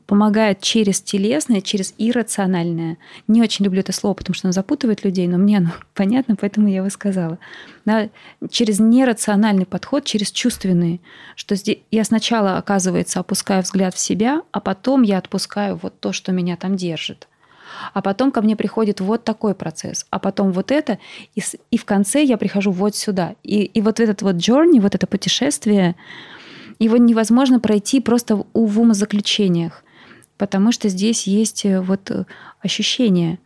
помогает через телесное, через иррациональное. Не очень люблю это слово, потому что оно запутывает людей, но мне оно понятно, поэтому я его сказала. Да, через нерациональный подход, через чувственный, что здесь я сначала, оказывается, опускаю взгляд в себя, а потом я отпускаю вот то, что меня там держит а потом ко мне приходит вот такой процесс, а потом вот это, и, и в конце я прихожу вот сюда. И, и вот этот вот journey, вот это путешествие, его невозможно пройти просто в, в умозаключениях, потому что здесь есть э, вот э, ощущение,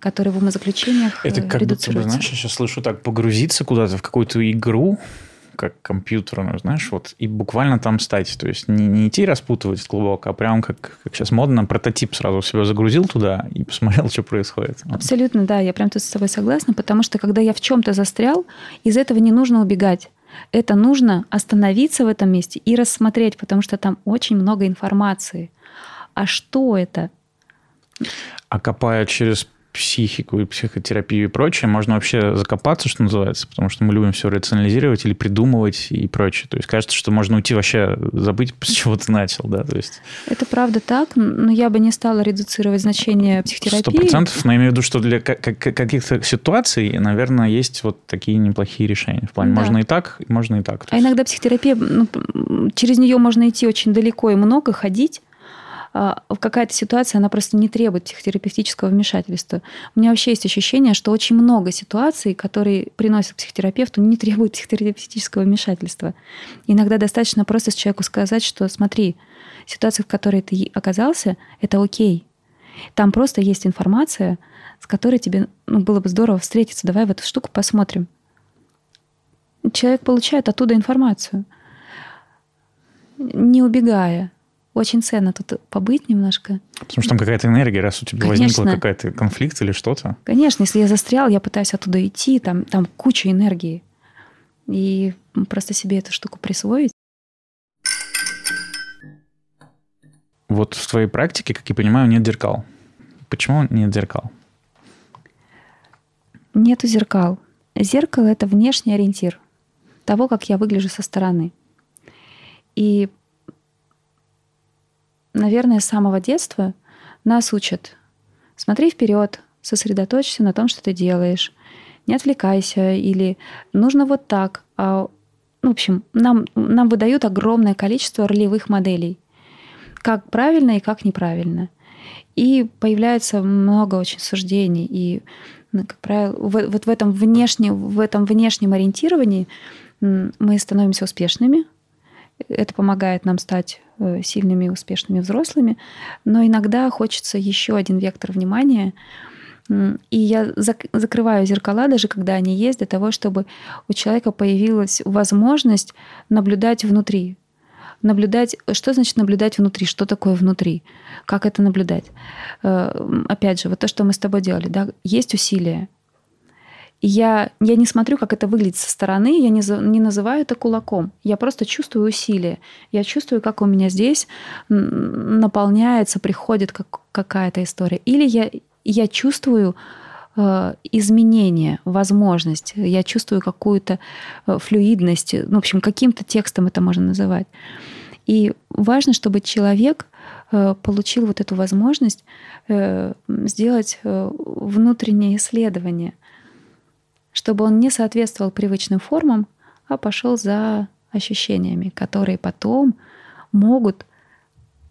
которые в умозаключениях Это как будто бы, знаешь, я сейчас слышу так, погрузиться куда-то в какую-то игру, как компьютерную, знаешь, вот, и буквально там стать. То есть не, не идти распутывать глубоко, а прям как, как сейчас модно, прототип сразу себя загрузил туда и посмотрел, что происходит. Абсолютно, да, я прям тут с тобой согласна, потому что когда я в чем-то застрял, из этого не нужно убегать. Это нужно остановиться в этом месте и рассмотреть, потому что там очень много информации. А что это? А копая через психику и психотерапию и прочее, можно вообще закопаться, что называется, потому что мы любим все рационализировать или придумывать и прочее. То есть кажется, что можно уйти вообще, забыть, с чего ты начал, да, то есть... Это правда так, но я бы не стала редуцировать значение психотерапии. Сто процентов, но я имею в виду, что для каких-то ситуаций, наверное, есть вот такие неплохие решения. В плане, да. можно и так, можно и так. А иногда психотерапия, ну, через нее можно идти очень далеко и много ходить, какая-то ситуация, она просто не требует психотерапевтического вмешательства. У меня вообще есть ощущение, что очень много ситуаций, которые приносят психотерапевту, не требуют психотерапевтического вмешательства. Иногда достаточно просто человеку сказать, что смотри, ситуация, в которой ты оказался, это окей. Там просто есть информация, с которой тебе ну, было бы здорово встретиться. Давай в эту штуку посмотрим. Человек получает оттуда информацию, не убегая, очень ценно тут побыть немножко. Потому что там какая-то энергия, раз у тебя Конечно. возникла какая-то конфликт или что-то. Конечно, если я застрял, я пытаюсь оттуда идти, там, там куча энергии. И просто себе эту штуку присвоить. Вот в твоей практике, как я понимаю, нет зеркал. Почему нет зеркал? Нету зеркал. Зеркало – это внешний ориентир того, как я выгляжу со стороны. И наверное, с самого детства нас учат. Смотри вперед, сосредоточься на том, что ты делаешь. Не отвлекайся или нужно вот так. А, в общем, нам, нам выдают огромное количество ролевых моделей. Как правильно и как неправильно. И появляется много очень суждений. И, ну, как правило, вот в этом, внешне, в этом внешнем ориентировании мы становимся успешными. Это помогает нам стать э, сильными и успешными взрослыми. Но иногда хочется еще один вектор внимания – и я зак- закрываю зеркала, даже когда они есть, для того, чтобы у человека появилась возможность наблюдать внутри. Наблюдать, что значит наблюдать внутри, что такое внутри, как это наблюдать. Э, опять же, вот то, что мы с тобой делали, да, есть усилия. Я, я не смотрю, как это выглядит со стороны, я не, не называю это кулаком. Я просто чувствую усилие. Я чувствую, как у меня здесь наполняется, приходит как, какая-то история. Или я я чувствую э, изменение, возможность, я чувствую какую-то э, флюидность, ну, в общем, каким-то текстом это можно называть. И важно, чтобы человек э, получил вот эту возможность сделать внутреннее исследование, чтобы он не соответствовал привычным формам, а пошел за ощущениями, которые потом могут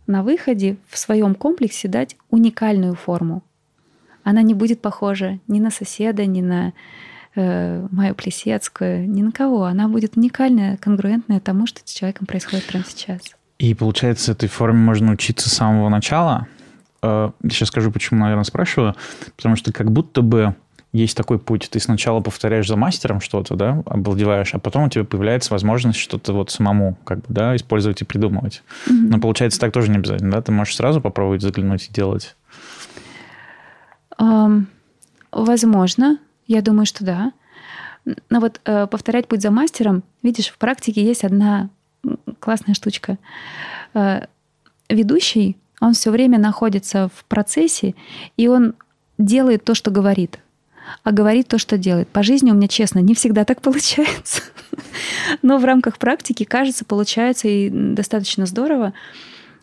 на выходе в своем комплексе дать уникальную форму, она не будет похожа ни на соседа, ни на э, Майю Плесецкую, ни на кого. Она будет уникальная, конгруентная тому, что с человеком происходит прямо сейчас. И получается, этой форме можно учиться с самого начала. Э, сейчас скажу, почему, наверное, спрашиваю. Потому что как будто бы есть такой путь. Ты сначала повторяешь за мастером что-то, да, обладеваешь, а потом у тебя появляется возможность что-то вот самому как бы, да, использовать и придумывать. Mm-hmm. Но получается так тоже не обязательно, да? Ты можешь сразу попробовать заглянуть и делать. Возможно, я думаю, что да. Но вот э, повторять путь за мастером, видишь, в практике есть одна классная штучка. Э, ведущий, он все время находится в процессе, и он делает то, что говорит, а говорит то, что делает. По жизни у меня, честно, не всегда так получается. Но в рамках практики, кажется, получается и достаточно здорово,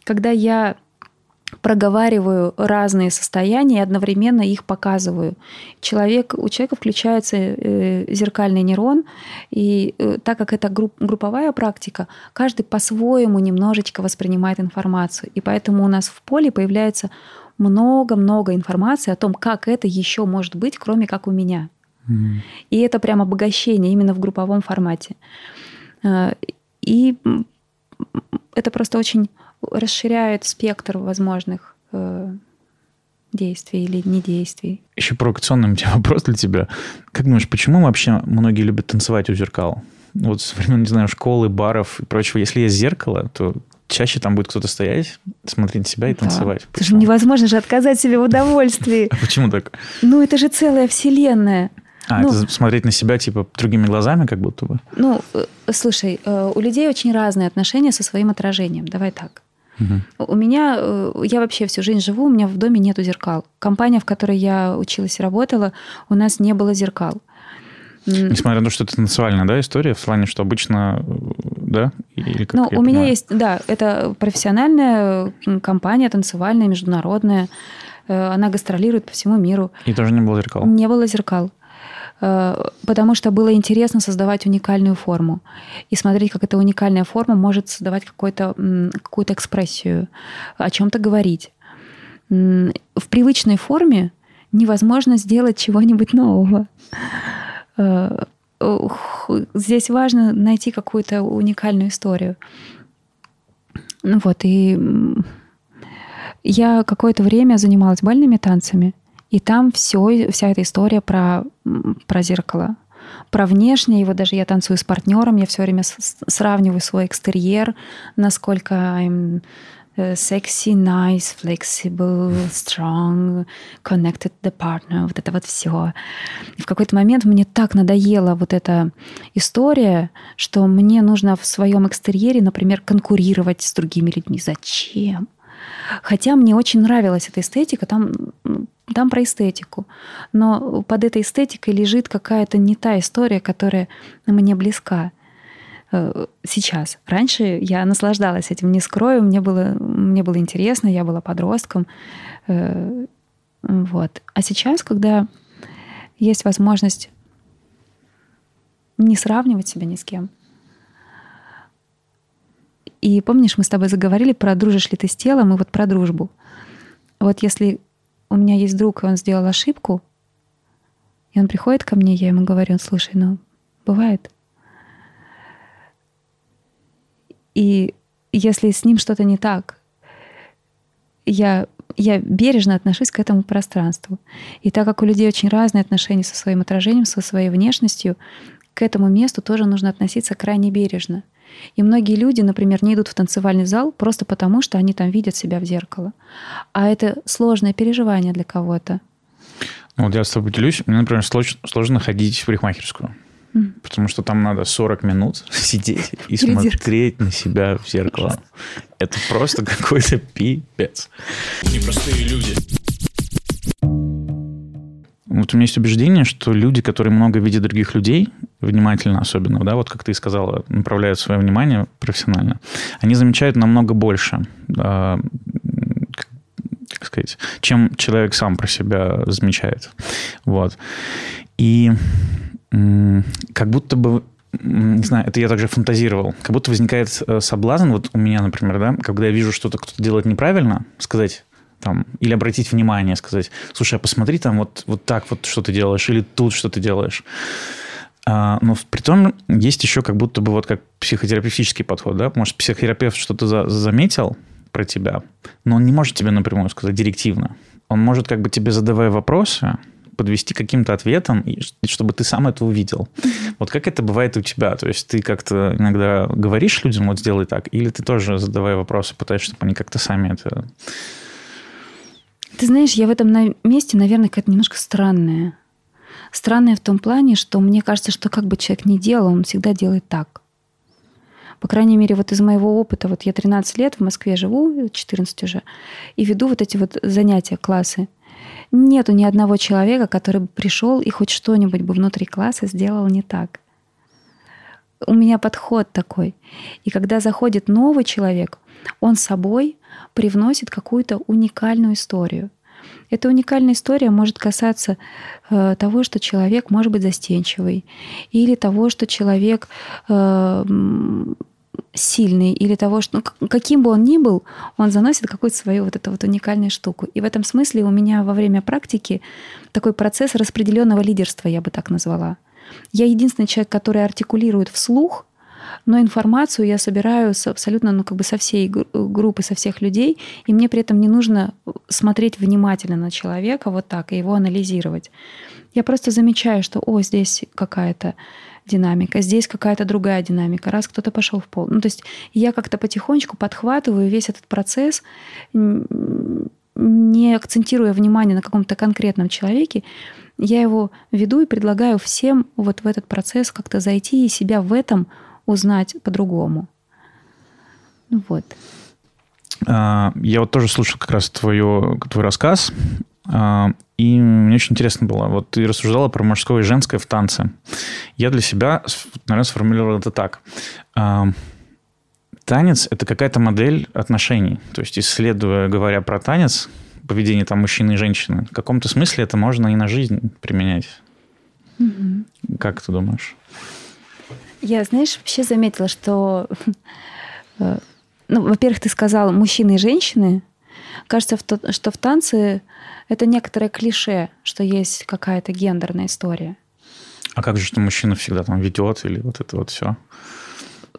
когда я проговариваю разные состояния и одновременно их показываю. Человек, у человека включается э, зеркальный нейрон, и э, так как это групп, групповая практика, каждый по-своему немножечко воспринимает информацию. И поэтому у нас в поле появляется много-много информации о том, как это еще может быть, кроме как у меня. И это прям обогащение именно в групповом формате. Э, и это просто очень расширяет спектр возможных э, действий или недействий. Еще провокационный у меня вопрос для тебя. Как думаешь, почему вообще многие любят танцевать у зеркал? Вот со времен, не знаю, школы, баров и прочего. Если есть зеркало, то чаще там будет кто-то стоять, смотреть на себя и да. танцевать. Это же невозможно же отказать себе в удовольствии. А почему так? Ну, это же целая вселенная. А, ну, это смотреть на себя, типа, другими глазами, как будто бы? Ну, э, слушай, э, у людей очень разные отношения со своим отражением. Давай так. Угу. У меня, э, я вообще всю жизнь живу, у меня в доме нету зеркал. Компания, в которой я училась и работала, у нас не было зеркал. Несмотря на то, что это танцевальная да, история, в плане, что обычно, да? Или как ну, у меня есть, да, это профессиональная компания, танцевальная, международная. Э, она гастролирует по всему миру. И тоже не было зеркал? Не было зеркал. Э, потому что было интересно создавать уникальную форму и смотреть, как эта уникальная форма может создавать какую-то какую экспрессию, о чем-то говорить. В привычной форме невозможно сделать чего-нибудь нового. Здесь важно найти какую-то уникальную историю. Ну вот, и я какое-то время занималась бальными танцами – и там все, вся эта история про, про зеркало, про внешнее. И вот даже я танцую с партнером, я все время сравниваю свой экстерьер, насколько I'm sexy, nice, flexible, strong, connected the partner, вот это вот все. И в какой-то момент мне так надоела вот эта история, что мне нужно в своем экстерьере, например, конкурировать с другими людьми. Зачем? Хотя мне очень нравилась эта эстетика, там там про эстетику. Но под этой эстетикой лежит какая-то не та история, которая мне близка э, сейчас. Раньше я наслаждалась этим, не скрою, мне было, мне было интересно, я была подростком. Э, вот. А сейчас, когда есть возможность не сравнивать себя ни с кем, и помнишь, мы с тобой заговорили про дружишь ли ты с телом и вот про дружбу. вот если у меня есть друг, и он сделал ошибку, и он приходит ко мне, я ему говорю, слушай, ну, бывает. И если с ним что-то не так, я, я бережно отношусь к этому пространству. И так как у людей очень разные отношения со своим отражением, со своей внешностью, к этому месту тоже нужно относиться крайне бережно. И многие люди, например, не идут в танцевальный зал просто потому, что они там видят себя в зеркало. А это сложное переживание для кого-то. Ну, вот я с тобой делюсь. Мне, например, сложно, сложно ходить в парикмахерскую. Потому что там надо 40 минут сидеть и смотреть на себя в зеркало. Это просто какой-то пипец. Непростые люди. Вот у меня есть убеждение, что люди, которые много видят других людей, внимательно особенно, да, вот как ты сказала, направляют свое внимание профессионально, они замечают намного больше, э, как сказать, чем человек сам про себя замечает. Вот. И как будто бы не знаю, это я также фантазировал. Как будто возникает э, соблазн, вот у меня, например, да, когда я вижу что-то кто-то делает неправильно, сказать там, или обратить внимание, сказать, слушай, а посмотри там вот, вот так вот, что ты делаешь, или тут что ты делаешь. А, но при том есть еще как будто бы вот как психотерапевтический подход, да, может, психотерапевт что-то за, заметил про тебя, но он не может тебе напрямую сказать директивно. Он может как бы тебе задавая вопросы, подвести каким-то ответом, и, чтобы ты сам это увидел. Вот как это бывает у тебя? То есть ты как-то иногда говоришь людям, вот сделай так, или ты тоже, задавая вопросы, пытаешься, чтобы они как-то сами это... Ты знаешь, я в этом месте, наверное, какая-то немножко странная. Странная в том плане, что мне кажется, что как бы человек ни делал, он всегда делает так. По крайней мере, вот из моего опыта, вот я 13 лет в Москве живу, 14 уже, и веду вот эти вот занятия, классы нету ни одного человека, который бы пришел и хоть что-нибудь бы внутри класса сделал не так. У меня подход такой. И когда заходит новый человек, он собой привносит какую-то уникальную историю. Эта уникальная история может касаться э, того, что человек может быть застенчивый, или того, что человек э, сильный или того, что ну, каким бы он ни был, он заносит какую-то свою вот эту вот уникальную штуку. И в этом смысле у меня во время практики такой процесс распределенного лидерства, я бы так назвала. Я единственный человек, который артикулирует вслух, но информацию я собираю с, абсолютно, ну, как бы со всей группы, со всех людей, и мне при этом не нужно смотреть внимательно на человека вот так и его анализировать. Я просто замечаю, что, о, здесь какая-то динамика, здесь какая-то другая динамика, раз кто-то пошел в пол. Ну, то есть я как-то потихонечку подхватываю весь этот процесс, не акцентируя внимание на каком-то конкретном человеке, я его веду и предлагаю всем вот в этот процесс как-то зайти и себя в этом узнать по-другому. Ну вот. А, я вот тоже слушал как раз твою, твой рассказ, и мне очень интересно было. Вот ты рассуждала про мужское и женское в танце. Я для себя, наверное, сформулировал это так. А, танец – это какая-то модель отношений. То есть, исследуя, говоря про танец, поведение там мужчины и женщины, в каком-то смысле это можно и на жизнь применять. Угу. Как ты думаешь? Я, знаешь, вообще заметила, что, э, ну, во-первых, ты сказал мужчины и женщины. Кажется, что в танце это некоторое клише, что есть какая-то гендерная история. А как же, что мужчина всегда там ведет или вот это вот все?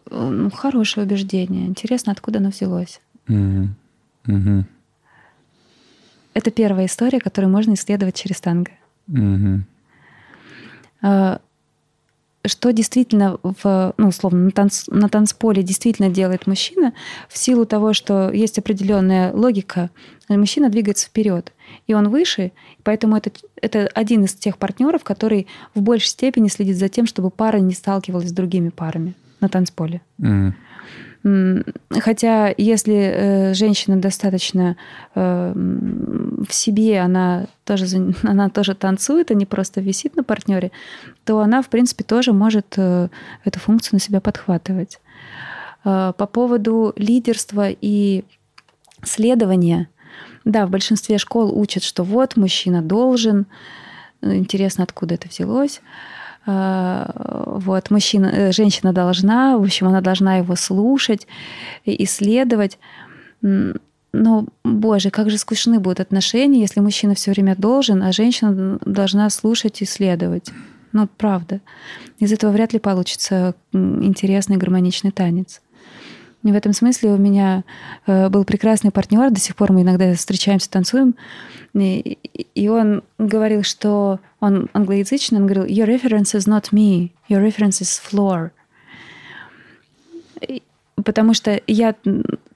Ну, хорошее убеждение. Интересно, откуда оно взялось. Угу. Угу. Это первая история, которую можно исследовать через танго. Угу что действительно в, ну, условно, на, танц, на танцполе действительно делает мужчина, в силу того, что есть определенная логика, мужчина двигается вперед, и он выше, поэтому это, это один из тех партнеров, который в большей степени следит за тем, чтобы пара не сталкивалась с другими парами на танцполе. Mm. Хотя, если э, женщина достаточно э, в себе, она тоже, она тоже танцует, а не просто висит на партнере, то она, в принципе, тоже может э, эту функцию на себя подхватывать. По поводу лидерства и следования, да, в большинстве школ учат, что вот мужчина должен, интересно, откуда это взялось. Э, вот, мужчина, э, женщина должна, в общем, она должна его слушать, исследовать. ну, боже, как же скучны будут отношения, если мужчина все время должен, а женщина должна слушать и следовать. Ну, правда. Из этого вряд ли получится интересный гармоничный танец. И в этом смысле у меня э, был прекрасный партнер, до сих пор мы иногда встречаемся, танцуем, и он говорил, что он англоязычный, он говорил, your reference is not me, your reference is floor. Потому что я,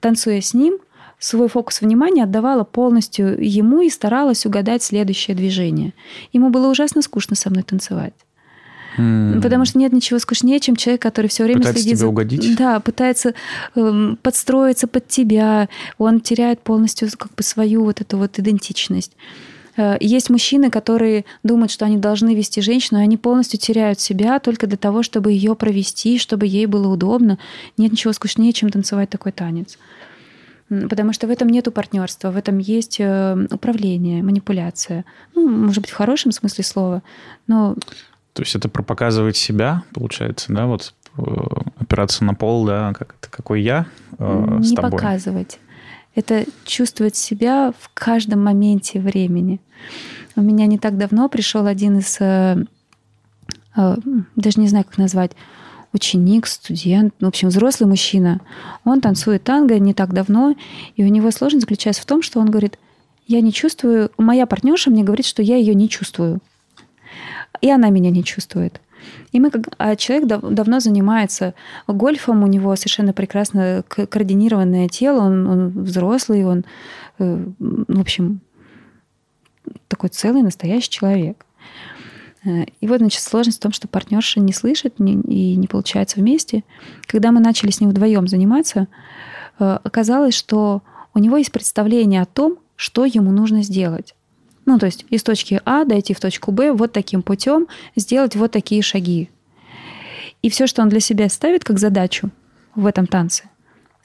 танцуя с ним, свой фокус внимания отдавала полностью ему и старалась угадать следующее движение. Ему было ужасно скучно со мной танцевать. Mm. Потому что нет ничего скучнее, чем человек, который все время пытается следит тебя угодить. Да, пытается э, подстроиться под тебя. Он теряет полностью как бы свою вот эту вот идентичность. Э, есть мужчины, которые думают, что они должны вести женщину, и они полностью теряют себя только для того, чтобы ее провести, чтобы ей было удобно. Нет ничего скучнее, чем танцевать такой танец. Потому что в этом нету партнерства, в этом есть э, управление, манипуляция. Ну, может быть, в хорошем смысле слова, но... То есть это про показывать себя, получается, да, вот э, опираться на пол, да, как это, какой я э, Не с тобой. показывать. Это чувствовать себя в каждом моменте времени. У меня не так давно пришел один из, э, э, даже не знаю, как назвать, ученик, студент, в общем, взрослый мужчина. Он танцует танго не так давно, и у него сложность заключается в том, что он говорит, я не чувствую, моя партнерша мне говорит, что я ее не чувствую. И она меня не чувствует. И мы, как, а человек дав, давно занимается гольфом, у него совершенно прекрасно координированное тело, он, он взрослый, он, э, в общем, такой целый настоящий человек. Э, и вот, значит, сложность в том, что партнерша не слышит и не получается вместе. Когда мы начали с ним вдвоем заниматься, э, оказалось, что у него есть представление о том, что ему нужно сделать. Ну, то есть из точки А дойти в точку Б вот таким путем, сделать вот такие шаги. И все, что он для себя ставит как задачу в этом танце,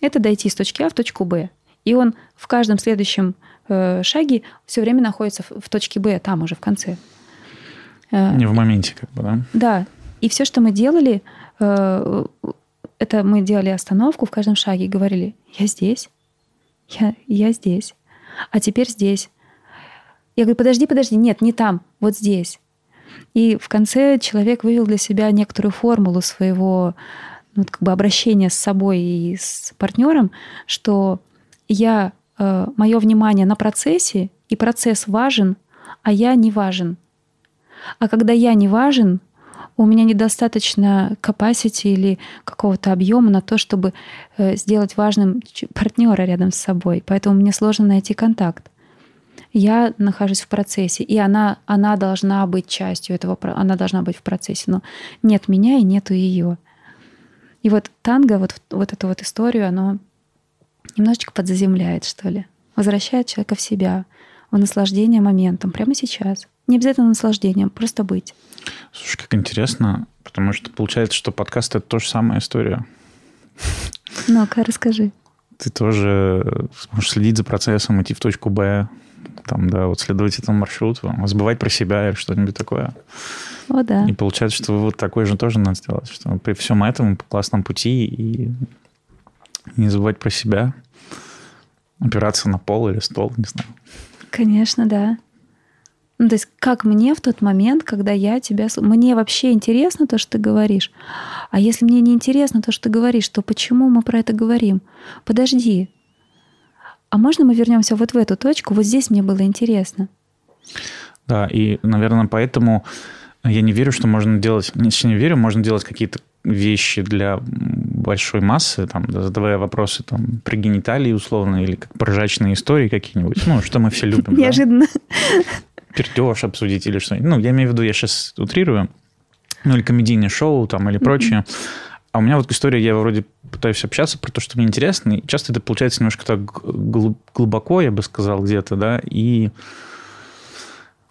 это дойти из точки А в точку Б. И он в каждом следующем э, шаге все время находится в, в точке Б, там уже в конце. Э, Не в моменте, как бы, да? Да. И все, что мы делали, э, это мы делали остановку в каждом шаге и говорили, я здесь, я, я здесь, а теперь здесь. Я говорю, подожди, подожди, нет, не там, вот здесь. И в конце человек вывел для себя некоторую формулу своего ну, как бы обращения с собой и с партнером, что я, э, мое внимание на процессе, и процесс важен, а я не важен. А когда я не важен, у меня недостаточно capacity или какого-то объема на то, чтобы э, сделать важным партнера рядом с собой. Поэтому мне сложно найти контакт. Я нахожусь в процессе, и она, она должна быть частью этого, она должна быть в процессе, но нет меня и нету ее. И вот танго, вот, вот эту вот историю, оно немножечко подзаземляет, что ли. Возвращает человека в себя, в наслаждение моментом, прямо сейчас. Не обязательно наслаждением, просто быть. Слушай, как интересно, потому что получается, что подкаст — это тоже самая история. Ну-ка, расскажи. Ты тоже сможешь следить за процессом, идти в точку Б, там, да, вот следовать этому маршруту, забывать про себя или что-нибудь такое. О, да. И получается, что вот такой же тоже надо сделать, что при всем этом по классном пути и не забывать про себя, опираться на пол или стол, не знаю. Конечно, да. Ну, то есть как мне в тот момент, когда я тебя... Мне вообще интересно то, что ты говоришь. А если мне не интересно то, что ты говоришь, то почему мы про это говорим? Подожди. А можно мы вернемся вот в эту точку? Вот здесь мне было интересно. Да, и, наверное, поэтому я не верю, что можно делать... Если не верю, можно делать какие-то вещи для большой массы, там, задавая вопросы там, про гениталии условно, или как прожачные истории какие-нибудь, ну, что мы все любим. Неожиданно пердеж обсудить или что-нибудь. Ну, я имею в виду, я сейчас утрирую. Ну, или комедийное шоу там, или прочее. А у меня вот история, я вроде пытаюсь общаться про то, что мне интересно, и часто это получается немножко так глубоко, я бы сказал, где-то, да, и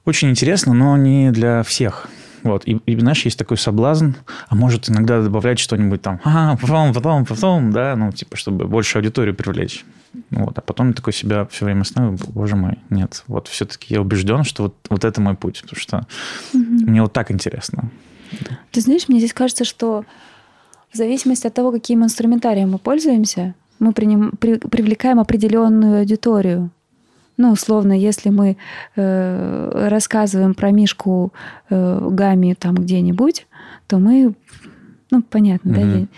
очень интересно, но не для всех. Вот. И, и, знаешь, есть такой соблазн, а может иногда добавлять что-нибудь там, а, потом, потом, потом, да, ну, типа, чтобы больше аудиторию привлечь. Вот. А потом такой себя все время останавливаю, боже мой, нет. Вот все-таки я убежден, что вот, вот это мой путь, потому что угу. мне вот так интересно. Ты знаешь, мне здесь кажется, что в зависимости от того, каким инструментарием мы пользуемся, мы приним, при, привлекаем определенную аудиторию. Ну, условно, если мы э, рассказываем про Мишку э, Гами там где-нибудь, то мы, ну, понятно, mm-hmm.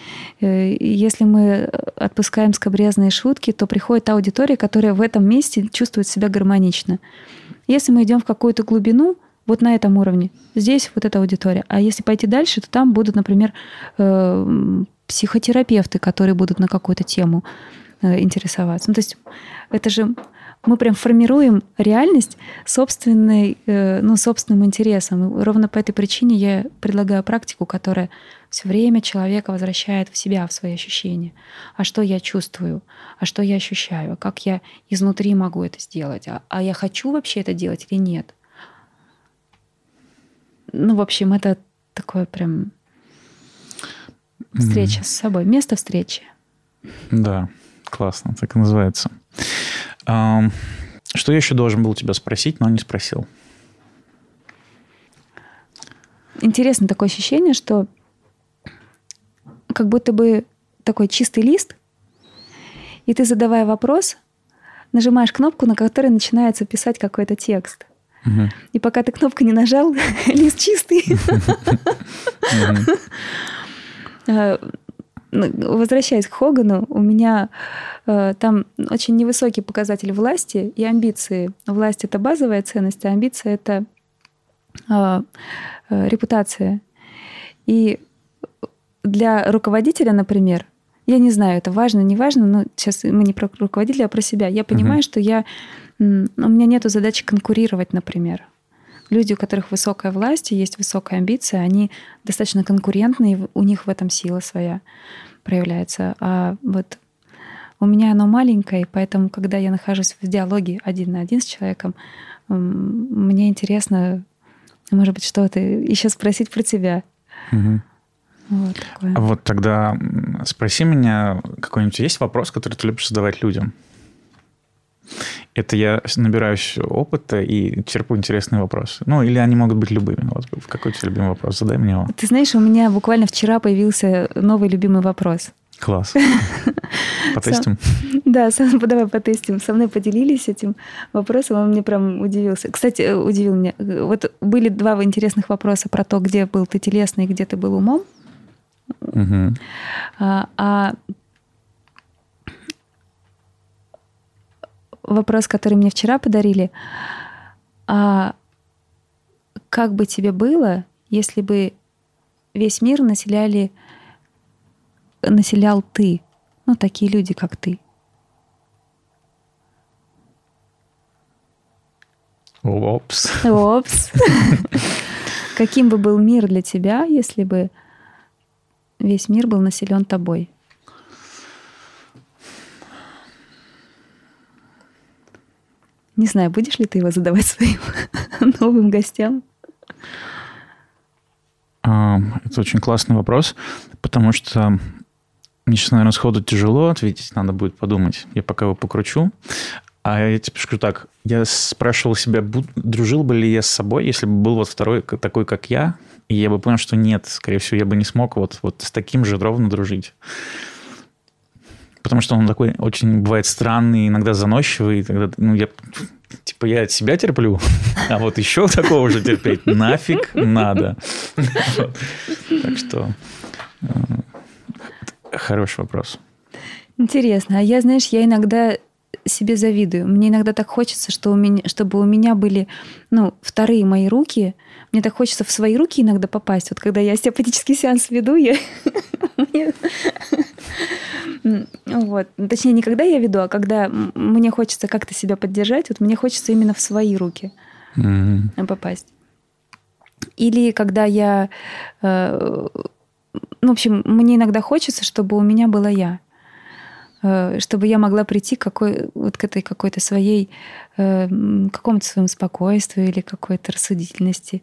да? Э, если мы отпускаем скобрезные шутки, то приходит та аудитория, которая в этом месте чувствует себя гармонично. Если мы идем в какую-то глубину, вот на этом уровне, здесь вот эта аудитория. А если пойти дальше, то там будут, например, э, психотерапевты, которые будут на какую-то тему э, интересоваться. Ну, то есть это же мы прям формируем реальность собственной, э, ну, собственным интересом. И ровно по этой причине я предлагаю практику, которая все время человека возвращает в себя, в свои ощущения. А что я чувствую? А что я ощущаю? Как я изнутри могу это сделать? А, а я хочу вообще это делать или нет? Ну, в общем, это такое прям встреча mm. с собой, место встречи. Да, классно, так и называется. Что я еще должен был тебя спросить, но не спросил? Интересно такое ощущение, что как будто бы такой чистый лист, и ты, задавая вопрос, нажимаешь кнопку, на которой начинается писать какой-то текст. Угу. И пока ты кнопку не нажал, лист чистый. Ну, возвращаясь к Хогану, у меня э, там очень невысокий показатель власти и амбиции. Власть это базовая ценность, а амбиция это э, э, репутация. И для руководителя, например, я не знаю, это важно, не важно, но сейчас мы не про руководителя, а про себя. Я понимаю, uh-huh. что я, у меня нет задачи конкурировать, например люди, у которых высокая власть и есть высокая амбиция, они достаточно конкурентные, у них в этом сила своя проявляется. А вот у меня оно маленькое, поэтому, когда я нахожусь в диалоге один на один с человеком, мне интересно, может быть, что-то еще спросить про тебя. Угу. Вот, такое. А вот тогда спроси меня, какой-нибудь есть вопрос, который ты любишь задавать людям? Это я набираюсь опыта и черпу интересные вопросы. Ну, или они могут быть любыми. Вот какой у тебя любимый вопрос? Задай мне его. Ты знаешь, у меня буквально вчера появился новый любимый вопрос. Класс. Потестим? Да, давай потестим. Со мной поделились этим вопросом, он мне прям удивился. Кстати, э, удивил меня. Вот были два интересных вопроса про то, где был ты телесный где ты был умом. Угу. А, а вопрос, который мне вчера подарили. А как бы тебе было, если бы весь мир населяли, населял ты? Ну, такие люди, как ты. Опс. Опс. Каким бы был мир для тебя, если бы весь мир был населен тобой? Не знаю, будешь ли ты его задавать своим новым гостям? А, это очень классный вопрос, потому что мне сейчас, наверное, сходу тяжело ответить, надо будет подумать. Я пока его покручу. А я тебе скажу так, я спрашивал себя, дружил бы ли я с собой, если бы был вот второй такой, как я, и я бы понял, что нет, скорее всего, я бы не смог вот, вот с таким же ровно дружить потому что он такой очень бывает странный, иногда заносчивый. Тогда, ну, я, типа, я от себя терплю, а вот еще такого же терпеть нафиг надо. Так что э, хороший вопрос. Интересно. А я, знаешь, я иногда себе завидую. Мне иногда так хочется, что у меня, чтобы у меня были ну, вторые мои руки. Мне так хочется в свои руки иногда попасть. Вот когда я остеопатический сеанс веду, я... Вот. Точнее, не когда я веду, а когда мне хочется как-то себя поддержать, вот мне хочется именно в свои руки mm-hmm. попасть. Или когда я... Э, ну, в общем, мне иногда хочется, чтобы у меня была я. Э, чтобы я могла прийти к какой, вот к этой какой-то своей, э, какому-то своему спокойствию или какой-то рассудительности.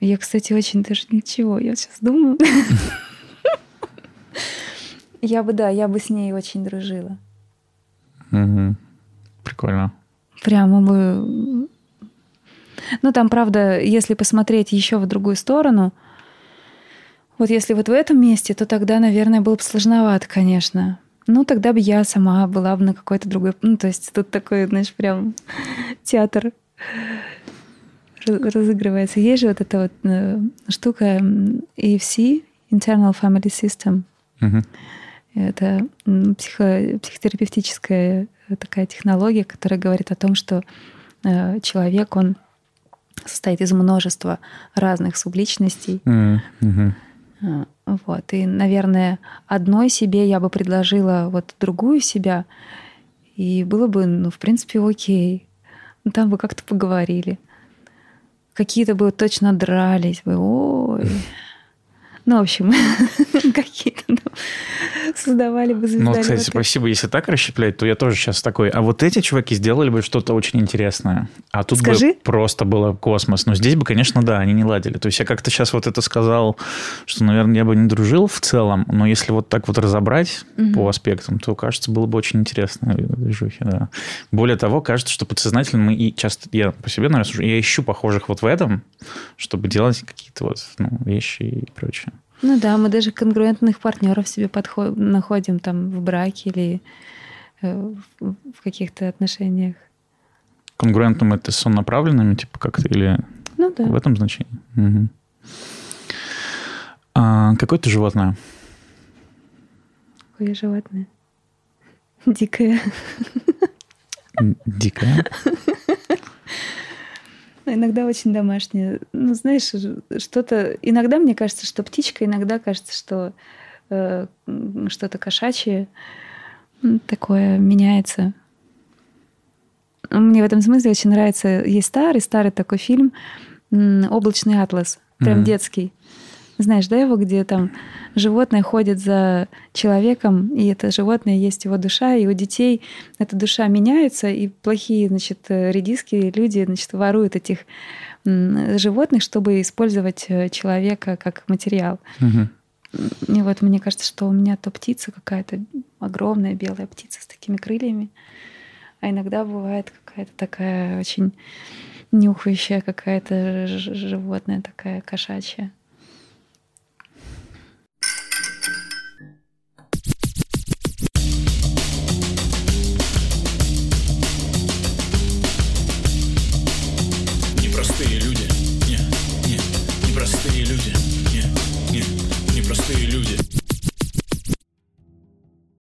Я, кстати, очень даже ничего, я сейчас думаю. Я бы, да, я бы с ней очень дружила. Угу. Прикольно. Прямо бы... Ну, там, правда, если посмотреть еще в другую сторону, вот если вот в этом месте, то тогда, наверное, было бы сложновато, конечно. Ну, тогда бы я сама была бы на какой-то другой... Ну, то есть тут такой, знаешь, прям театр разыгрывается. Есть же вот эта вот э, штука EFC, Internal Family System. Мгм. Это психо- психотерапевтическая такая технология, которая говорит о том, что э, человек, он состоит из множества разных субличностей. А, Вот. И, наверное, одной себе я бы предложила вот другую себя, и было бы, ну, в принципе, окей. Ну, там бы как-то поговорили. Какие-то бы точно дрались бы. Ой. Ну, в общем, какие-то ну, создавали бы Ну, звездали вот, кстати, спасибо. Если так расщеплять, то я тоже сейчас такой. А вот эти чуваки сделали бы что-то очень интересное. А тут Скажи. бы просто было космос. Но здесь бы, конечно, да, они не ладили. То есть я как-то сейчас вот это сказал, что, наверное, я бы не дружил в целом, но если вот так вот разобрать Мгм. по аспектам, то, кажется, было бы очень интересно. движухи, да. Более того, кажется, что подсознательно мы и часто, я по себе, наверное, я ищу похожих вот в этом, чтобы делать какие-то вот ну, вещи и прочее. Ну да, мы даже конгруентных партнеров себе подхо- находим там в браке или э, в каких-то отношениях. Конгруентным это с соннаправленными, типа как-то, или Ну да. В этом значении. Мгм. А, какое ты животное? Какое животное? Дикое. Дикое. Но иногда очень домашнее. Ну, знаешь, что-то... Иногда мне кажется, что птичка, иногда кажется, что э, что-то кошачье такое меняется. Мне в этом смысле очень нравится... Есть старый-старый такой фильм «Облачный атлас». Прям Мгм. детский. Знаешь, да, его, где там животное ходит за человеком, и это животное есть его душа, и у детей эта душа меняется, и плохие, значит, э, редиски, люди, значит, воруют этих животных, чтобы использовать э, человека как материал. Мгм. И вот мне кажется, что у меня то птица какая-то огромная белая птица с такими крыльями, а иногда бывает какая-то такая очень нюхающая какая-то животное такая кошачья. простые люди.